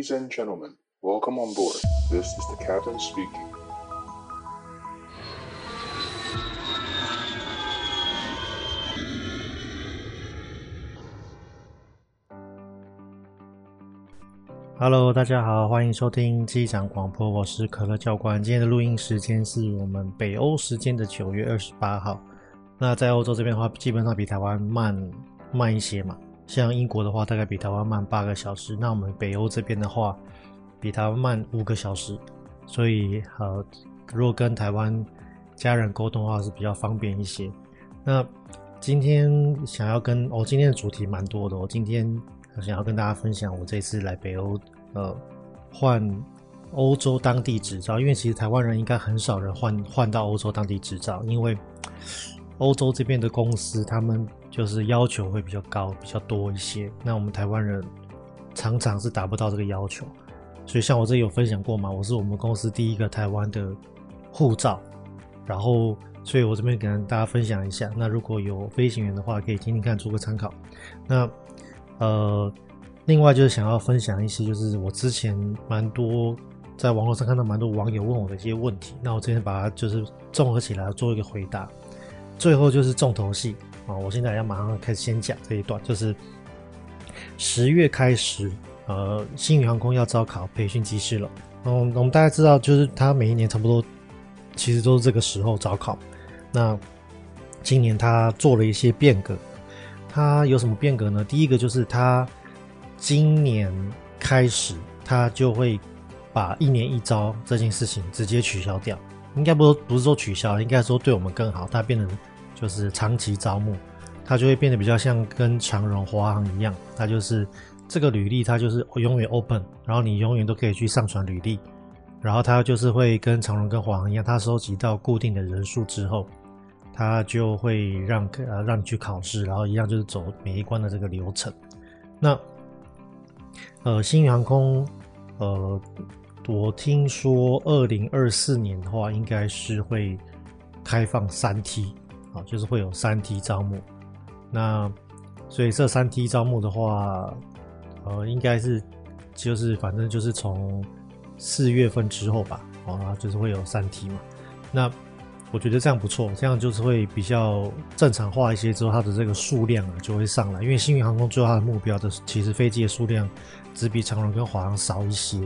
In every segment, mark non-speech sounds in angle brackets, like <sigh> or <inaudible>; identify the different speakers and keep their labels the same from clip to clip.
Speaker 1: Ladies and gentlemen, welcome on board. This is the captain speaking.
Speaker 2: Hello，大家好，欢迎收听机长广播，我是可乐教官。今天的录音时间是我们北欧时间的九月二十八号。那在欧洲这边的话，基本上比台湾慢慢一些嘛。像英国的话，大概比台湾慢八个小时。那我们北欧这边的话，比台湾慢五个小时。所以，呃，如果跟台湾家人沟通的话，是比较方便一些。那今天想要跟我、哦、今天的主题蛮多的。我今天想要跟大家分享我这次来北欧，呃，换欧洲当地执照。因为其实台湾人应该很少人换换到欧洲当地执照，因为欧洲这边的公司他们。就是要求会比较高，比较多一些。那我们台湾人常常是达不到这个要求，所以像我这有分享过嘛，我是我们公司第一个台湾的护照，然后，所以我这边跟大家分享一下。那如果有飞行员的话，可以听听看，做个参考。那呃，另外就是想要分享一些，就是我之前蛮多在网络上看到蛮多网友问我的一些问题，那我今天把它就是综合起来做一个回答。最后就是重头戏。啊，我现在要马上开始先讲这一段，就是十月开始，呃，新宇航空要招考培训机师了。嗯，我们大家知道，就是他每一年差不多，其实都是这个时候招考。那今年他做了一些变革，他有什么变革呢？第一个就是他今年开始，他就会把一年一招这件事情直接取消掉。应该不不是说取消，应该说对我们更好，他变成。就是长期招募，它就会变得比较像跟长荣、华航一样，它就是这个履历，它就是永远 open，然后你永远都可以去上传履历，然后它就是会跟长荣跟华航一样，它收集到固定的人数之后，它就会让呃让你去考试，然后一样就是走每一关的这个流程。那呃，新宇航空，呃，我听说二零二四年的话，应该是会开放三梯。啊，就是会有三梯招募，那所以这三梯招募的话，呃，应该是就是反正就是从四月份之后吧，啊，就是会有三梯嘛。那我觉得这样不错，这样就是会比较正常化一些，之后它的这个数量啊就会上来。因为星运航空最后它的目标的其实飞机的数量只比长荣跟华航少一些，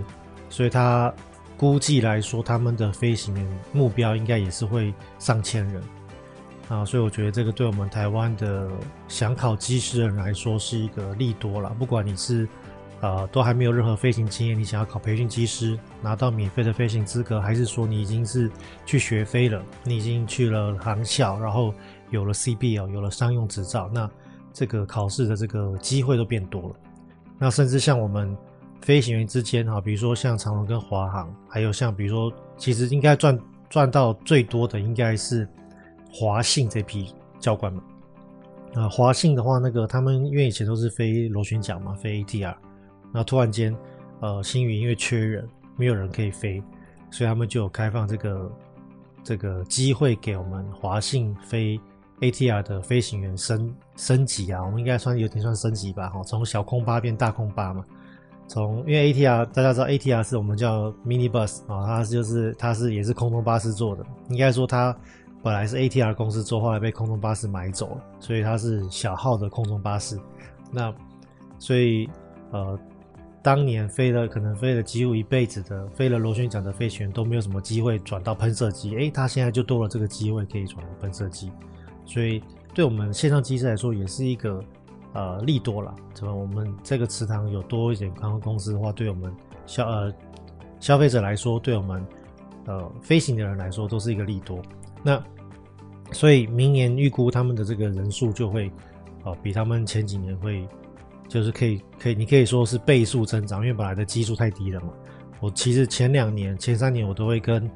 Speaker 2: 所以它估计来说，他们的飞行员目标应该也是会上千人。啊，所以我觉得这个对我们台湾的想考机师的人来说是一个利多了。不管你是，呃，都还没有任何飞行经验，你想要考培训机师，拿到免费的飞行资格，还是说你已经是去学飞了，你已经去了航校，然后有了 CBL，有了商用执照，那这个考试的这个机会都变多了。那甚至像我们飞行员之间，哈，比如说像长荣跟华航，还有像比如说，其实应该赚赚到最多的应该是。华信这批教官们，啊，华信的话，那个他们因为以前都是飞螺旋桨嘛，飞 ATR，那突然间，呃，星宇因为缺人，没有人可以飞，所以他们就有开放这个这个机会给我们华信飞 ATR 的飞行员升升级啊，我们应该算有点算升级吧，哈，从小空巴变大空巴嘛，从因为 ATR 大家知道 ATR 是我们叫 mini bus 啊，它就是它是也是空中巴士做的，应该说它。本来是 ATR 公司做，后来被空中巴士买走了，所以它是小号的空中巴士。那所以呃，当年飞了可能飞了几乎一辈子的飞了螺旋桨的飞行员都没有什么机会转到喷射机，诶，他现在就多了这个机会可以转到喷射机，所以对我们线上机师来说也是一个呃利多了。怎么我们这个池塘有多一点航空公司的话，对我们消呃消费者来说，对我们呃飞行的人来说都是一个利多。那所以明年预估他们的这个人数就会，哦，比他们前几年会，就是可以可以，你可以说是倍数增长，因为本来的基数太低了嘛。我其实前两年、前三年我都会跟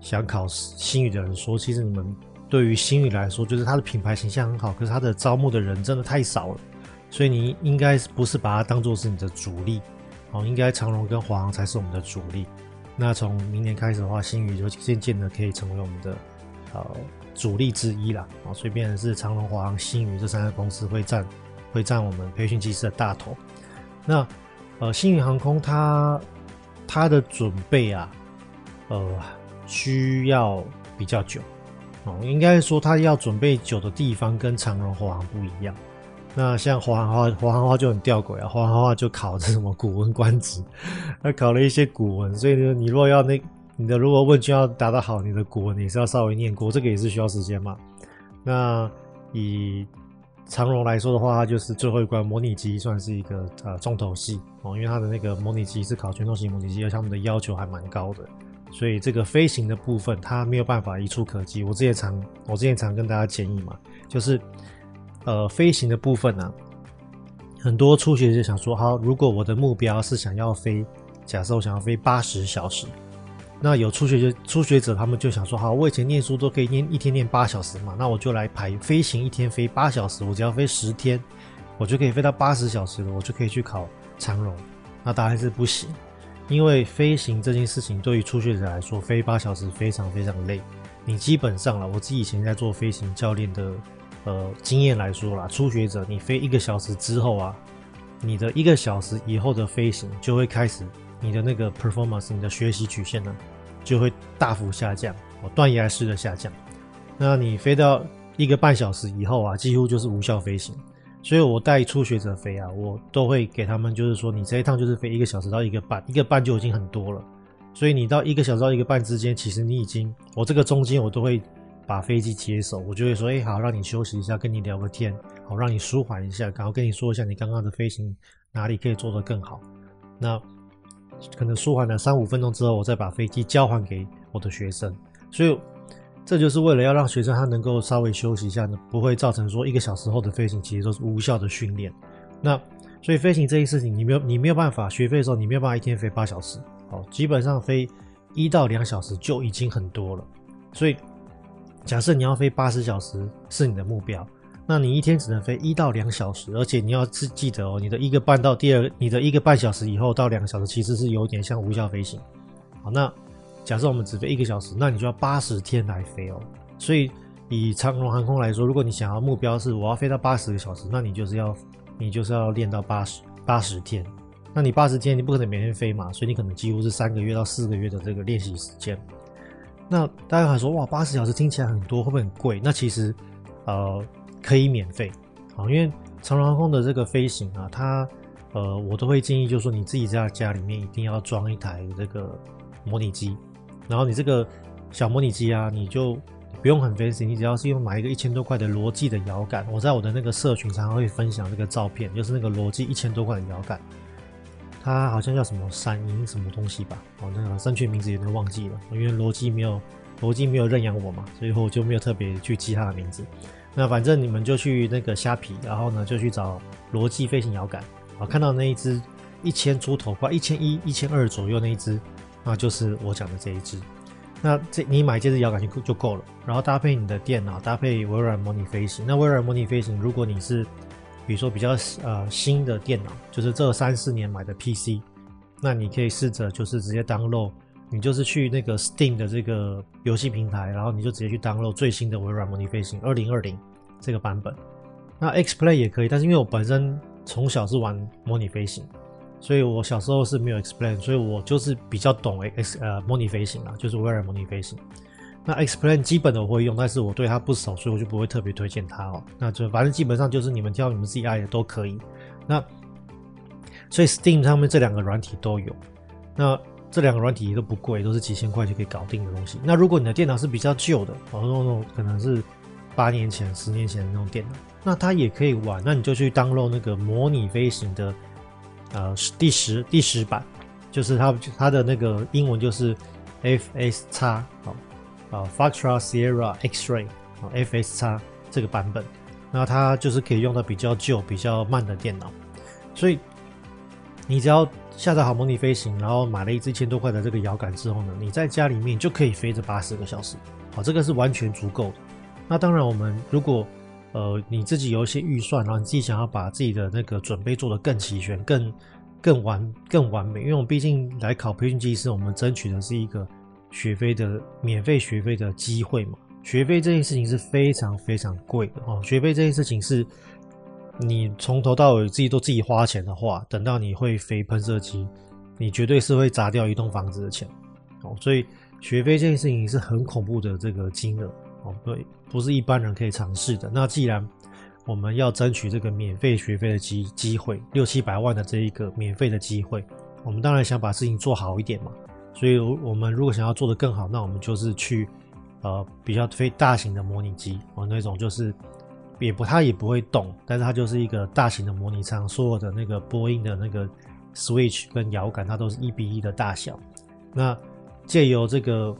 Speaker 2: 想考星宇的人说，其实你们对于星宇来说，就是它的品牌形象很好，可是它的招募的人真的太少了，所以你应该不是把它当做是你的主力，哦，应该长荣跟华航才是我们的主力。那从明年开始的话，星宇就渐渐的可以成为我们的。呃，主力之一啦，啊，所以变成是长荣、华航、新宇这三个公司会占会占我们培训机师的大头。那呃，新宇航空它它的准备啊，呃，需要比较久哦。应该说，它要准备久的地方跟长荣、华航不一样。那像华航话，华航话就很吊诡啊，华航话就考这什么古文官职，<laughs> 他考了一些古文，所以呢，你若要那你的如果问卷要答得好，你的国你是要稍微念过，这个也是需要时间嘛。那以长荣来说的话，它就是最后一关模拟机，算是一个呃重头戏哦，因为它的那个模拟机是考全重型模拟机，而且他们的要求还蛮高的，所以这个飞行的部分它没有办法一触可及。我之前常我之前常跟大家建议嘛，就是呃飞行的部分呢、啊，很多初学者想说，好，如果我的目标是想要飞，假设我想要飞八十小时。那有初学者，初学者他们就想说，好，我以前念书都可以念一天念八小时嘛，那我就来排飞行，一天飞八小时，我只要飞十天，我就可以飞到八十小时了，我就可以去考长荣。那答案是不行，因为飞行这件事情对于初学者来说，飞八小时非常非常累。你基本上了，我自己以前在做飞行教练的呃经验来说啦，初学者你飞一个小时之后啊，你的一个小时以后的飞行就会开始你的那个 performance，你的学习曲线呢。就会大幅下降，哦，断崖式的下降。那你飞到一个半小时以后啊，几乎就是无效飞行。所以我带初学者飞啊，我都会给他们，就是说，你这一趟就是飞一个小时到一个半，一个半就已经很多了。所以你到一个小时到一个半之间，其实你已经，我这个中间我都会把飞机接手，我就会说，哎，好，让你休息一下，跟你聊个天，好，让你舒缓一下，然后跟你说一下你刚刚的飞行哪里可以做得更好。那。可能舒缓了三五分钟之后，我再把飞机交还给我的学生，所以这就是为了要让学生他能够稍微休息一下呢，不会造成说一个小时后的飞行其实都是无效的训练。那所以飞行这件事情，你没有你没有办法学飞的时候，你没有办法一天飞八小时，好，基本上飞一到两小时就已经很多了。所以假设你要飞八十小时是你的目标。那你一天只能飞一到两小时，而且你要记记得哦，你的一个半到第二，你的一个半小时以后到两个小时，其实是有点像无效飞行。好，那假设我们只飞一个小时，那你就要八十天来飞哦。所以以长龙航空来说，如果你想要目标是我要飞到八十个小时，那你就是要你就是要练到八十八十天。那你八十天你不可能每天飞嘛，所以你可能几乎是三个月到四个月的这个练习时间。那大家还说哇，八十小时听起来很多，会不会很贵？那其实呃。可以免费，好，因为长荣航空的这个飞行啊，它呃，我都会建议，就是说你自己在家里面一定要装一台这个模拟机，然后你这个小模拟机啊，你就不用很 fancy，你只要是用买一个一千多块的罗技的摇杆，我在我的那个社群常常会分享这个照片，就是那个罗技一千多块的摇杆，它好像叫什么闪银什么东西吧，哦，那个正确名字有点忘记了，因为罗技没有罗技没有认养我嘛，所以我就没有特别去记它的名字。那反正你们就去那个虾皮，然后呢就去找罗技飞行摇杆，啊，看到那一只一千出头快，一千一、一千二左右那一只，那就是我讲的这一只。那这你买这只摇杆就就够了，然后搭配你的电脑，搭配微软模拟飞行。那微软模拟飞行，如果你是比如说比较呃新的电脑，就是这三四年买的 PC，那你可以试着就是直接 download。你就是去那个 Steam 的这个游戏平台，然后你就直接去 download 最新的微软模拟飞行二零二零这个版本。那 X Play 也可以，但是因为我本身从小是玩模拟飞行，所以我小时候是没有 X-Plane，所以我就是比较懂 X 呃模拟飞行啦，就是微软模拟飞行。那 X-Plane 基本的我会用，但是我对它不熟，所以我就不会特别推荐它哦。那就反正基本上就是你们挑你们自己爱的都可以。那所以 Steam 上面这两个软体都有。那这两个软体都不贵，都是几千块就可以搞定的东西。那如果你的电脑是比较旧的，哦，那种可能是八年前、十年前的那种电脑，那它也可以玩。那你就去 download 那个模拟飞行的，呃，第十第十版，就是它它的那个英文就是 FSX 啊，啊，Foxtrot Sierra X-Ray 啊，FSX 这个版本，那它就是可以用到比较旧、比较慢的电脑，所以你只要。下载好模拟飞行，然后买了一支一千多块的这个摇杆之后呢，你在家里面就可以飞这八十个小时，好，这个是完全足够的。那当然，我们如果呃你自己有一些预算，然后你自己想要把自己的那个准备做得更齐全、更更完、更完美，因为我们毕竟来考培训机师，我们争取的是一个学费的免费学费的机会嘛。学费这件事情是非常非常贵的哦，学费这件事情是你从头到尾自己都自己花钱的话，等到你会飞喷射机，你绝对是会砸掉一栋房子的钱哦。所以学飞这件事情是很恐怖的这个金额哦，对，不是一般人可以尝试的。那既然我们要争取这个免费学飞的机机会，六七百万的这一个免费的机会，我们当然想把事情做好一点嘛。所以，我们如果想要做得更好，那我们就是去呃比较非大型的模拟机哦，那种就是也不它也不会动，但是它就是一个大型的模拟舱，所有的那个波音的那个 switch 跟摇杆，它都是一比一的大小。那借由这个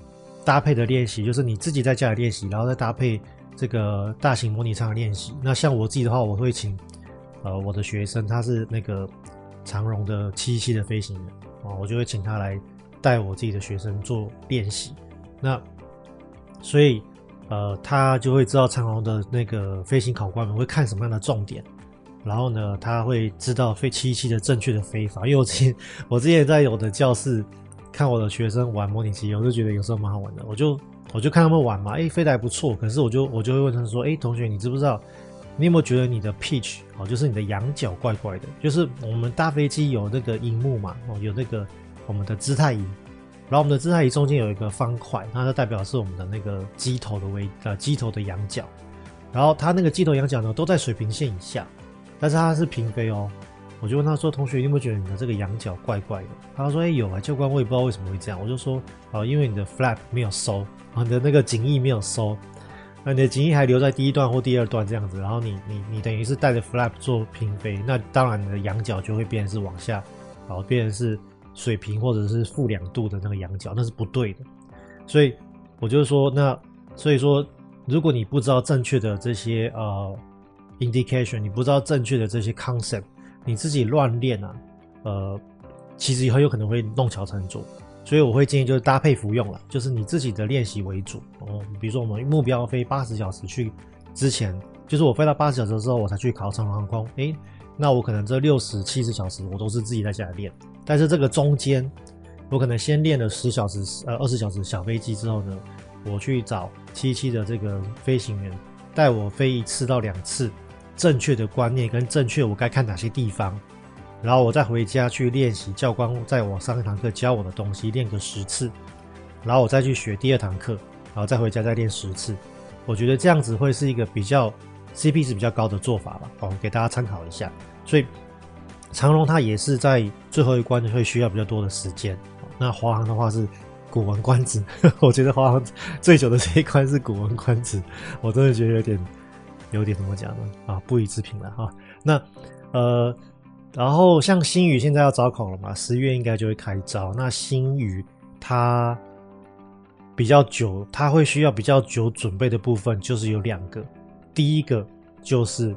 Speaker 2: 搭配的练习，就是你自己在家里练习，然后再搭配这个大型模拟舱的练习。那像我自己的话，我会请呃我的学生，他是那个长荣的七七的飞行员啊，我就会请他来。带我自己的学生做练习，那所以呃，他就会知道长龙的那个飞行考官们会看什么样的重点，然后呢，他会知道飞七七的正确的飞法。因为我之前我之前在我的教室看我的学生玩模拟机，我就觉得有时候蛮好玩的。我就我就看他们玩嘛，哎，飞得还不错。可是我就我就会问他们说，哎，同学，你知不知道？你有没有觉得你的 pitch 哦，就是你的仰角怪怪的？就是我们大飞机有那个荧幕嘛，哦，有那个。我们的姿态仪，然后我们的姿态仪中间有一个方块，那它代表是我们的那个机头的位呃机头的仰角，然后它那个机头仰角呢都在水平线以下，但是它是平飞哦。我就问他说：“同学，你有没有觉得你的这个仰角怪怪的？”他说：“哎，有啊，教官，我也不知道为什么会这样。”我就说：“哦，因为你的 flap 没有收，啊，你的那个襟翼没有收，那你的襟翼还留在第一段或第二段这样子，然后你你你等于是带着 flap 做平飞，那当然你的仰角就会变成是往下，然后变成是。”水平或者是负两度的那个仰角，那是不对的。所以我就是说，那所以说，如果你不知道正确的这些呃 indication，你不知道正确的这些 concept，你自己乱练啊，呃，其实很有可能会弄巧成拙。所以我会建议就是搭配服用了，就是你自己的练习为主哦。比如说我们目标飞八十小时去之前，就是我飞到八十小时之后，我才去考长航空。诶，那我可能这六十七十小时我都是自己在家里练。但是这个中间，我可能先练了十小时、呃二十小时小飞机之后呢，我去找七七的这个飞行员带我飞一次到两次，正确的观念跟正确我该看哪些地方，然后我再回家去练习教官在我上一堂课教我的东西，练个十次，然后我再去学第二堂课，然后再回家再练十次。我觉得这样子会是一个比较 CP 值比较高的做法吧，哦，给大家参考一下。所以。长荣它也是在最后一关会需要比较多的时间，那华航的话是古文观止，<laughs> 我觉得华航最久的这一关是古文观止，我真的觉得有点有点怎么讲呢？啊，不予置评了哈。那呃，然后像星宇现在要招考了嘛，十月应该就会开招。那星宇它比较久，它会需要比较久准备的部分就是有两个，第一个就是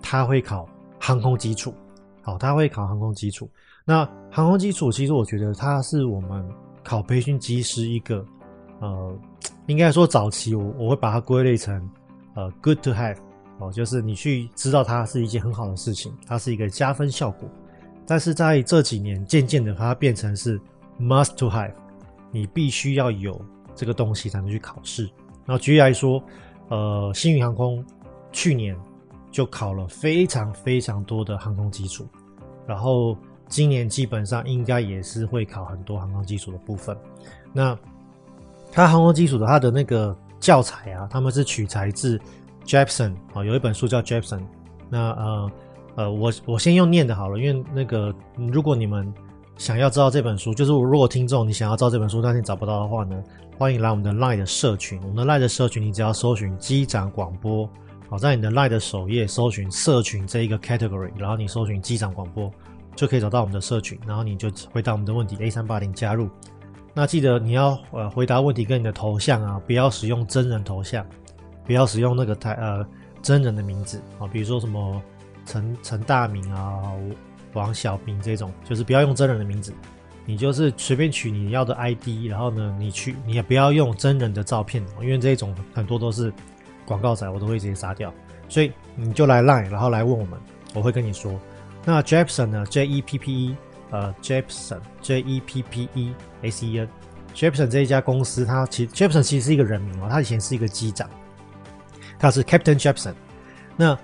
Speaker 2: 它会考航空基础。好，他会考航空基础。那航空基础，其实我觉得它是我们考培训机师一个，呃，应该说早期我我会把它归类成，呃，good to have，哦，就是你去知道它是一件很好的事情，它是一个加分效果。但是在这几年，渐渐的它变成是 must to have，你必须要有这个东西才能去考试。然后举例来说，呃，星宇航空去年。就考了非常非常多的航空基础，然后今年基本上应该也是会考很多航空基础的部分。那它航空基础的它的那个教材啊，他们是取材自 Jepsen 啊，有一本书叫 Jepsen。那呃呃，我我先用念的好了，因为那个如果你们想要知道这本书，就是如果听众你想要知道这本书，但是你找不到的话呢，欢迎来我们的 Line 的社群。我们的 Line 的社群，你只要搜寻机长广播。好，在你的 LINE 的首页搜寻社群这一个 category，然后你搜寻机长广播，就可以找到我们的社群，然后你就回答我们的问题，A 三八零加入。那记得你要呃回答问题跟你的头像啊，不要使用真人头像，不要使用那个台呃真人的名字啊，比如说什么陈陈大明啊、王小明这种，就是不要用真人的名字，你就是随便取你要的 ID，然后呢，你去你也不要用真人的照片，因为这种很多都是。广告仔我都会直接杀掉，所以你就来 Line，然后来问我们，我会跟你说。那 Jepson 呢？J E P P E，呃，Jepson，J-E-P-P-E-S-E-N。Jepson 这一家公司，它其实 Jepson 其实是一个人名哦，他以前是一个机长，他是 Captain Jepson。那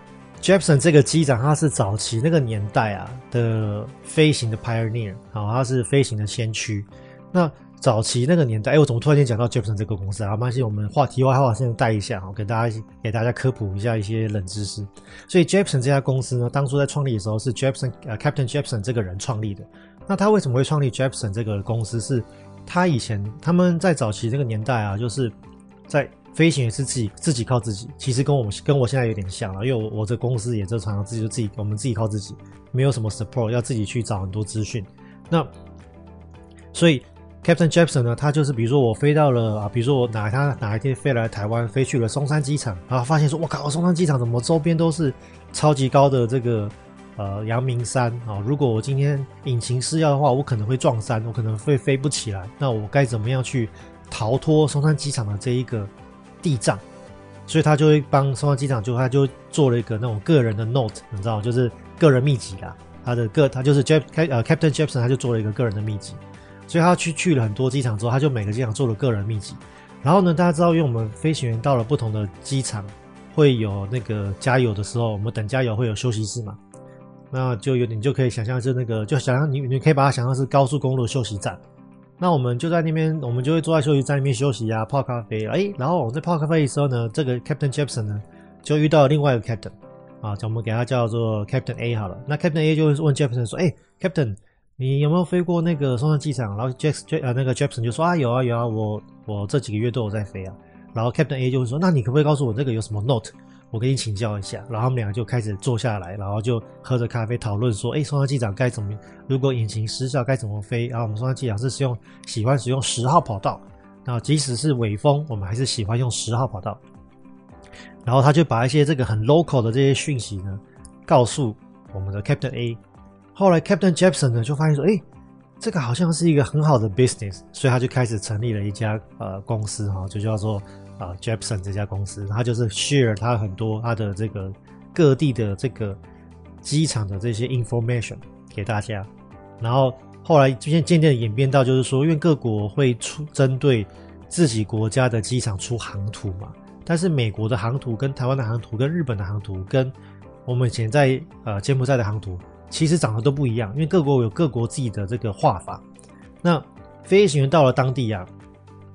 Speaker 2: Jepson 这个机长，他是早期那个年代啊的飞行的 pioneer，好，他是飞行的先驱。那早期那个年代，哎，我怎么突然间讲到 Jepsen 这个公司啊？没关系，我们话题外话先带一下，好，给大家给大家科普一下一些冷知识。所以 Jepsen 这家公司呢，当初在创立的时候是 Jepsen 呃 Captain Jepsen 这个人创立的。那他为什么会创立 Jepsen 这个公司？是他以前他们在早期这个年代啊，就是在。飞行员是自己自己靠自己，其实跟我们跟我现在有点像了，因为我我这公司也就常常自己就自己我们自己靠自己，没有什么 support，要自己去找很多资讯。那所以 Captain Jeppson 呢，他就是比如说我飞到了啊，比如说我哪他哪一天飞来台湾，飞去了松山机场，然后发现说，我靠，松山机场怎么周边都是超级高的这个呃阳明山啊？如果我今天引擎失效的话，我可能会撞山，我可能会飞不起来。那我该怎么样去逃脱松山机场的这一个？地障，所以他就会帮松山机场，就他就做了一个那种个人的 note，你知道，就是个人秘籍啦。他的个他就是 Jep 呃 Captain Jeppson，他就做了一个个人的秘籍。所以他去去了很多机场之后，他就每个机场做了个人秘籍。然后呢，大家知道，因为我们飞行员到了不同的机场，会有那个加油的时候，我们等加油会有休息室嘛，那就有你就可以想象是那个，就想象你你可以把它想象是高速公路休息站。那我们就在那边，我们就会坐在休息站里面休息啊，泡咖啡。哎，然后我在泡咖啡的时候呢，这个 Captain Jeppesen 呢就遇到了另外一个 Captain 啊，我们给他叫做 Captain A 好了。那 Captain A 就会问 Jeppesen 说：“哎，Captain，你有没有飞过那个松山机场？”然后 Jax 呃那个 Jackson 就说：“啊，有啊有啊，我我这几个月都有在飞啊。”然后 Captain A 就会说：“那你可不可以告诉我这个有什么 note？” 我跟你请教一下，然后他们两个就开始坐下来，然后就喝着咖啡讨论说：“哎，松山机长该怎么？如果引擎失效该怎么飞？”然后我们松山机长是使用喜欢使用十号跑道，那即使是尾风，我们还是喜欢用十号跑道。然后他就把一些这个很 local 的这些讯息呢，告诉我们的 Captain A。后来 Captain Jeppesen 呢就发现说：“哎，这个好像是一个很好的 business，所以他就开始成立了一家呃公司哈，就叫做。”啊，Jeppesen 这家公司，他就是 share 他很多他的这个各地的这个机场的这些 information 给大家，然后后来渐渐渐渐演变到就是说，因为各国会出针对自己国家的机场出航图嘛，但是美国的航图跟台湾的航图跟日本的航图跟我们以前在呃柬埔寨的航图其实长得都不一样，因为各国有各国自己的这个画法。那飞行员到了当地啊。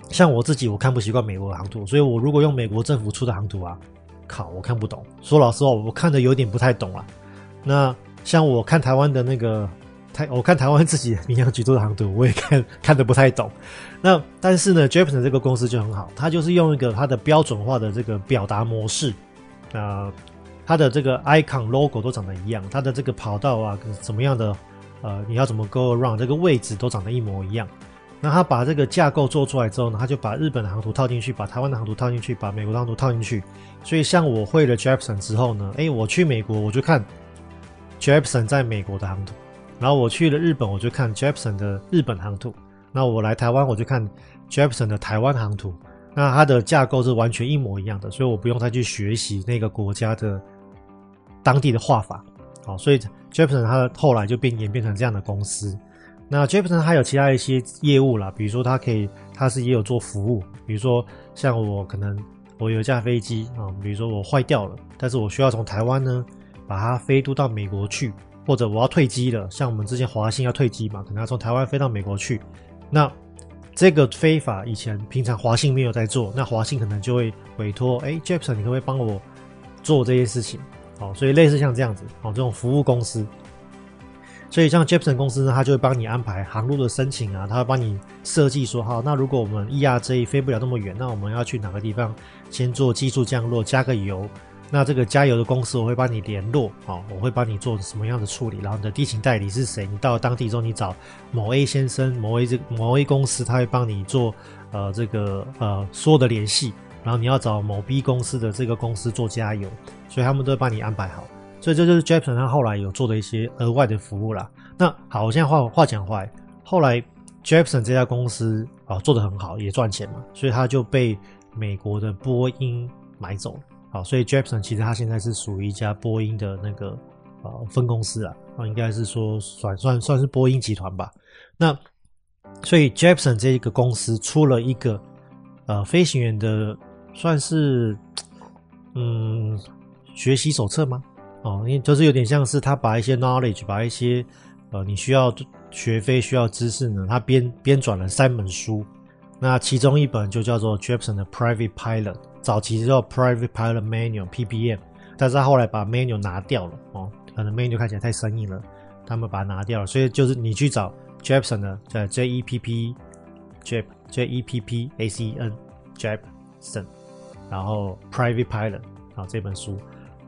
Speaker 2: 像我自己，我看不习惯美国的航图，所以我如果用美国政府出的航图啊，靠，我看不懂。说老实话，我看的有点不太懂啊。那像我看台湾的那个台，我看台湾自己民航局做的航图，我也看看得不太懂。那但是呢，Japan 这个公司就很好，它就是用一个它的标准化的这个表达模式，呃，它的这个 icon logo 都长得一样，它的这个跑道啊，怎么样的，呃，你要怎么 go around 这个位置都长得一模一样。那他把这个架构做出来之后呢，他就把日本的航图套进去，把台湾的航图套进去，把美国的航图套进去。所以像我会了 Jepson 之后呢，诶，我去美国我就看 Jepson 在美国的航图，然后我去了日本我就看 Jepson 的日本航图，那我来台湾我就看 Jepson 的台湾航图。那它的架构是完全一模一样的，所以我不用再去学习那个国家的当地的画法。好，所以 Jeppesen 它后来就变演变成这样的公司。那 Jepson 还有其他一些业务啦，比如说它可以，它是也有做服务，比如说像我可能我有一架飞机啊，比如说我坏掉了，但是我需要从台湾呢把它飞渡到美国去，或者我要退机了，像我们之前华信要退机嘛，可能要从台湾飞到美国去，那这个飞法以前平常华信没有在做，那华信可能就会委托，哎，Jeppesen 你可不可以帮我做这些事情？好，所以类似像这样子，哦，这种服务公司。所以像 j e p s o n 公司呢，他就会帮你安排航路的申请啊，他会帮你设计说，好，那如果我们 ERJ 飞不了那么远，那我们要去哪个地方先做技术降落，加个油。那这个加油的公司我会帮你联络，好，我会帮你做什么样的处理。然后你的地勤代理是谁？你到当地之后，你找某 A 先生、某 A 这某 A 公司，他会帮你做呃这个呃所有的联系。然后你要找某 B 公司的这个公司做加油，所以他们都会帮你安排好。所以这就是 Jepsen 他后来有做的一些额外的服务啦。那好，我现在话话讲回来，后来 Jepsen 这家公司啊做得很好，也赚钱嘛，所以他就被美国的波音买走了。好，所以 Jepsen 其实他现在是属于一家波音的那个呃分公司啊，啊应该是说算算算是波音集团吧。那所以 Jepsen 这一个公司出了一个呃飞行员的算是嗯学习手册吗？哦，因为就是有点像是他把一些 knowledge，把一些呃你需要学非需要知识呢，他编编转了三本书。那其中一本就叫做 Jepsen 的 Private Pilot，早期叫 Private Pilot Manual（PPM），但是他后来把 Manual 拿掉了哦，可能 Manual 看起来太生硬了，他们把它拿掉了。所以就是你去找 Jepsen 的，在 J E P P Jep J E P P A C E N Jepsen，然后 Private Pilot 啊这本书，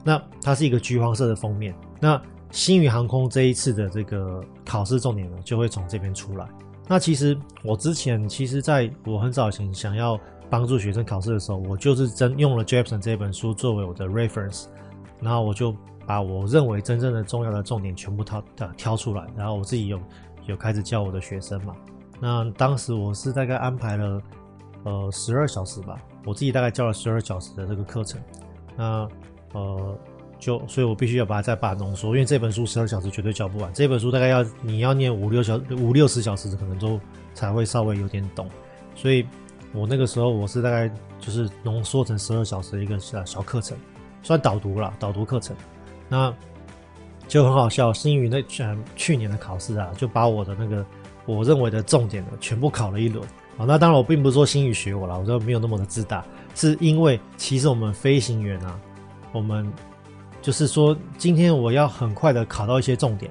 Speaker 2: 那它是一个橘黄色的封面。那星宇航空这一次的这个考试重点呢，就会从这边出来。那其实我之前，其实在我很早以前想要帮助学生考试的时候，我就是真用了 Jepsen 这本书作为我的 reference，然后我就把我认为真正的重要的重点全部挑挑出来，然后我自己有有开始教我的学生嘛。那当时我是大概安排了呃十二小时吧，我自己大概教了十二小时的这个课程。那呃。就所以，我必须要把它再把它浓缩，因为这本书十二小时绝对教不完。这本书大概要你要念五六小五六十小时，可能都才会稍微有点懂。所以我那个时候我是大概就是浓缩成十二小时的一个小小课程，算导读了，导读课程。那就很好笑，星宇那去去年的考试啊，就把我的那个我认为的重点呢，全部考了一轮。啊，那当然我并不是说星宇学我了，我就没有那么的自大，是因为其实我们飞行员啊，我们。就是说，今天我要很快的考到一些重点，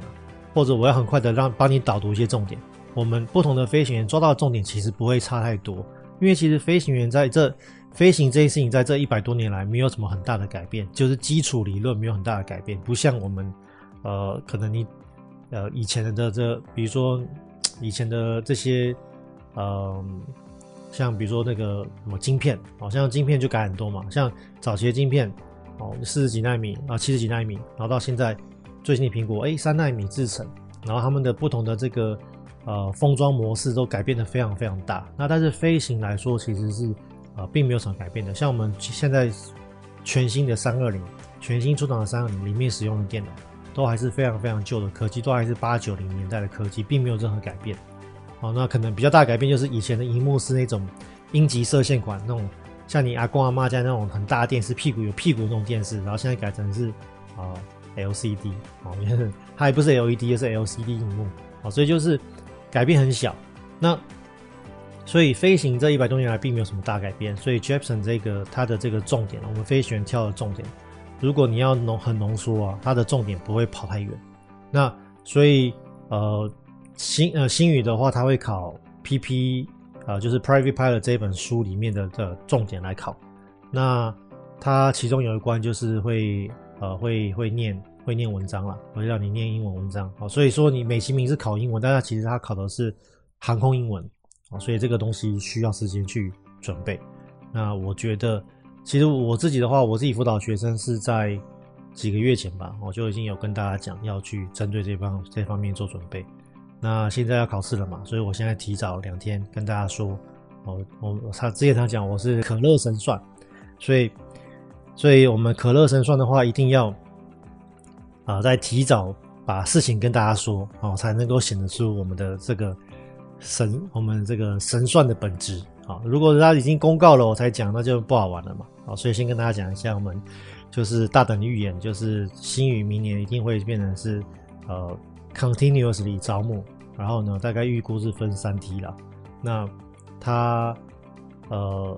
Speaker 2: 或者我要很快的让帮你导读一些重点。我们不同的飞行员抓到的重点其实不会差太多，因为其实飞行员在这飞行这件事情，在这一百多年来没有什么很大的改变，就是基础理论没有很大的改变，不像我们呃，可能你呃以前的这，比如说以前的这些呃，像比如说那个什么晶片，好像晶片就改很多嘛，像早期的晶片。哦，四十几纳米啊，七十几纳米，然后到现在最新的苹果，哎，三纳米制程，然后他们的不同的这个呃封装模式都改变的非常非常大。那但是飞行来说，其实是呃并没有什么改变的。像我们现在全新的三二零，全新出厂的三二零里面使用的电脑，都还是非常非常旧的科技，都还是八九零年代的科技，并没有任何改变。好，那可能比较大改变就是以前的荧幕是那种英吉射线管那种。像你阿公阿妈家那种很大的电视，屁股有屁股那种电视，然后现在改成是啊 LCD 哦，它还不是 LED，而是 LCD 荧幕哦，所以就是改变很小。那所以飞行这一百多年来并没有什么大改变，所以 Jepson 这个它的这个重点，我们飞行员挑的重点，如果你要浓很浓缩啊，它的重点不会跑太远。那所以呃星呃星宇的话，它会考 PP。呃，就是 Private Pilot 这本书里面的的重点来考，那它其中有一关就是会呃会会念会念文章啦，会让你念英文文章。好，所以说你美其名是考英文，但它其实它考的是航空英文，哦，所以这个东西需要时间去准备。那我觉得，其实我自己的话，我自己辅导学生是在几个月前吧，我就已经有跟大家讲要去针对这方这方面做准备。那现在要考试了嘛，所以我现在提早两天跟大家说，我我他之前他讲我是可乐神算，所以所以我们可乐神算的话，一定要啊在提早把事情跟大家说哦，才能够显得出我们的这个神，我们这个神算的本质啊。如果他已经公告了我才讲，那就不好玩了嘛。啊，所以先跟大家讲一下，我们就是大胆预言，就是星宇明年一定会变成是呃。Continuously 招募，然后呢，大概预估是分三梯了。那他呃，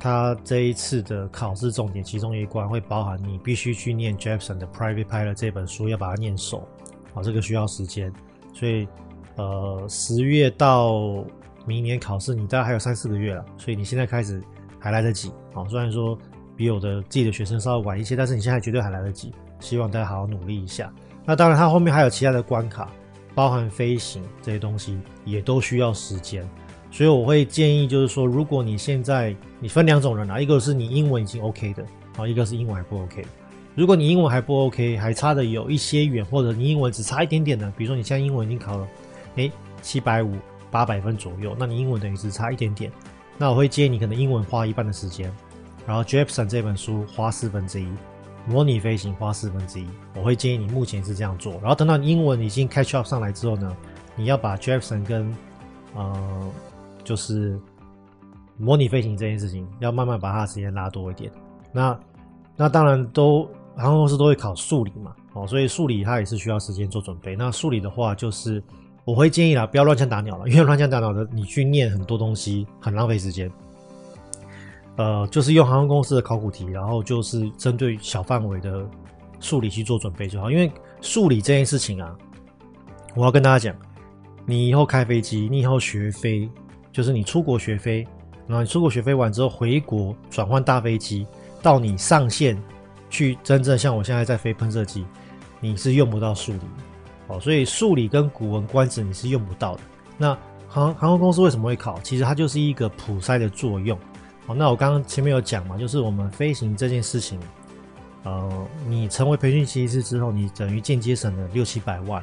Speaker 2: 他这一次的考试重点，其中一关会包含你必须去念 Jepsen 的 Private Pilot 这本书，要把它念熟。啊，这个需要时间，所以呃，十月到明年考试，你大概还有三四个月了。所以你现在开始还来得及。啊，虽然说比我的自己的学生稍微晚一些，但是你现在绝对还来得及。希望大家好好努力一下。那当然，它后面还有其他的关卡，包含飞行这些东西，也都需要时间。所以我会建议，就是说，如果你现在你分两种人啊，一个是你英文已经 OK 的，啊，一个是英文还不 OK。如果你英文还不 OK，还差的有一些远，或者你英文只差一点点的，比如说你现在英文已经考了，诶，七百五、八百分左右，那你英文等于只差一点点。那我会建议你可能英文花一半的时间，然后 Jepson 这本书花四分之一。模拟飞行花四分之一，我会建议你目前是这样做。然后等到英文已经 catch up 上来之后呢，你要把 Jepsen 跟呃，就是模拟飞行这件事情，要慢慢把它的时间拉多一点。那那当然都航空公司都会考数理嘛，哦，所以数理它也是需要时间做准备。那数理的话，就是我会建议啦，不要乱枪打鸟了，因为乱枪打鸟的你去念很多东西很浪费时间。呃，就是用航空公司的考古题，然后就是针对小范围的数理去做准备就好。因为数理这件事情啊，我要跟大家讲，你以后开飞机，你以后学飞，就是你出国学飞，然后你出国学飞完之后回国转换大飞机，到你上线。去真正像我现在在飞喷射机，你是用不到数理，哦，所以数理跟古文观止你是用不到的。那航航空公司为什么会考？其实它就是一个普筛的作用。哦，那我刚刚前面有讲嘛，就是我们飞行这件事情，呃，你成为培训机师之后，你等于间接省了六七百万，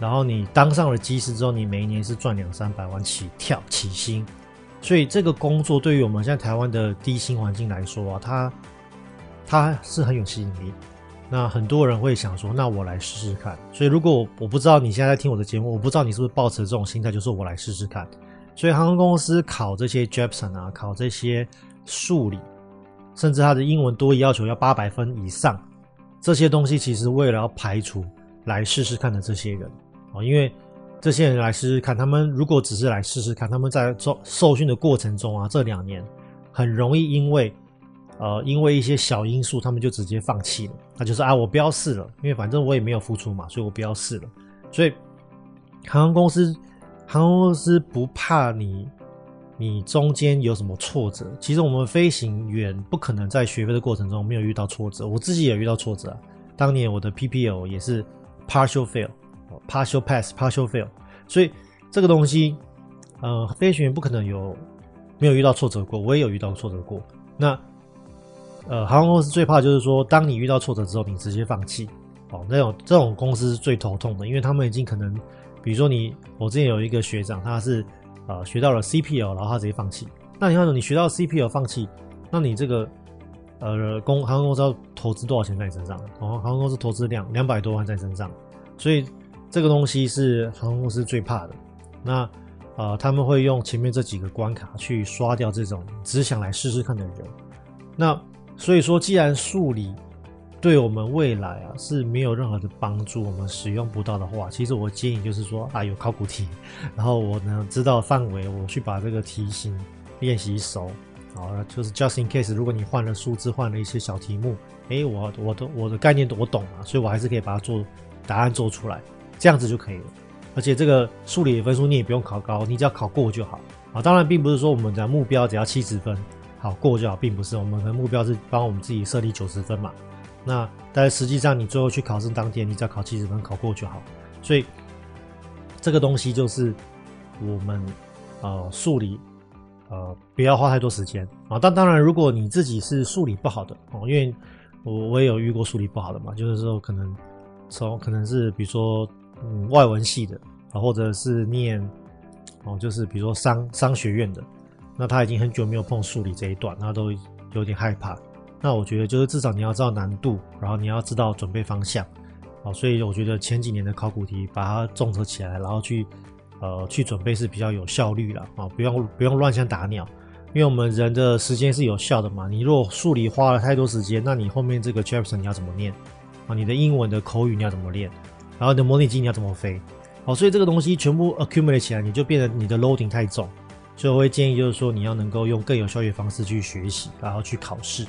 Speaker 2: 然后你当上了机师之后，你每一年是赚两三百万起跳起薪，所以这个工作对于我们现在台湾的低薪环境来说啊，它。它是很有吸引力，那很多人会想说，那我来试试看。所以如果我我不知道你现在在听我的节目，我不知道你是不是抱持这种心态，就是我来试试看。所以航空公司考这些 JAPSON 啊，考这些数理，甚至它的英文多益要求要八百分以上，这些东西其实为了要排除来试试看的这些人啊，因为这些人来试试看，他们如果只是来试试看，他们在受受训的过程中啊，这两年很容易因为。呃，因为一些小因素，他们就直接放弃了。那就是啊，我不要试了，因为反正我也没有付出嘛，所以我不要试了。所以航空公司，航空公司不怕你，你中间有什么挫折。其实我们飞行员不可能在学飞的过程中没有遇到挫折。我自己也遇到挫折啊。当年我的 PPL 也是 partial fail，partial pass，partial fail。所以这个东西，呃，飞行员不可能有没有遇到挫折过。我也有遇到挫折过。那呃，航空公司最怕就是说，当你遇到挫折之后，你直接放弃，哦，那种这种公司是最头痛的，因为他们已经可能，比如说你，我之前有一个学长，他是呃学到了 CPL，然后他直接放弃。那你看，你学到 CPL 放弃，那你这个呃公航空公司要投资多少钱在你身上？哦，航空公司投资两两百多万在身上，所以这个东西是航空公司最怕的。那呃，他们会用前面这几个关卡去刷掉这种只想来试试看的人。那所以说，既然数理对我们未来啊是没有任何的帮助，我们使用不到的话，其实我建议就是说啊，有考古题，然后我呢知道范围，我去把这个题型练习熟，好了，就是 just in case，如果你换了数字，换了一些小题目，哎，我我的我的概念我懂啊，所以我还是可以把它做答案做出来，这样子就可以了。而且这个数理的分数你也不用考高，你只要考过就好啊。当然，并不是说我们的目标只要七十分。好过就好，并不是我们的目标是帮我们自己设立九十分嘛。那但实际上你最后去考试当天，你只要考七十分，考过就好。所以这个东西就是我们呃数理呃不要花太多时间啊。但当然，如果你自己是数理不好的哦，因为我我也有遇过数理不好的嘛，就是说可能从可能是比如说嗯外文系的啊，或者是念哦就是比如说商商学院的。那他已经很久没有碰数理这一段，他都有点害怕。那我觉得就是至少你要知道难度，然后你要知道准备方向，好，所以我觉得前几年的考古题把它综合起来，然后去呃去准备是比较有效率了啊，不用不用乱枪打鸟，因为我们人的时间是有效的嘛。你如果数理花了太多时间，那你后面这个 JAPSON 你要怎么念啊？你的英文的口语你要怎么练？然后你的模拟机你要怎么飞？好，所以这个东西全部 accumulate 起来，你就变得你的 loading 太重。所以我会建议，就是说你要能够用更有效率的方式去学习，然后去考试。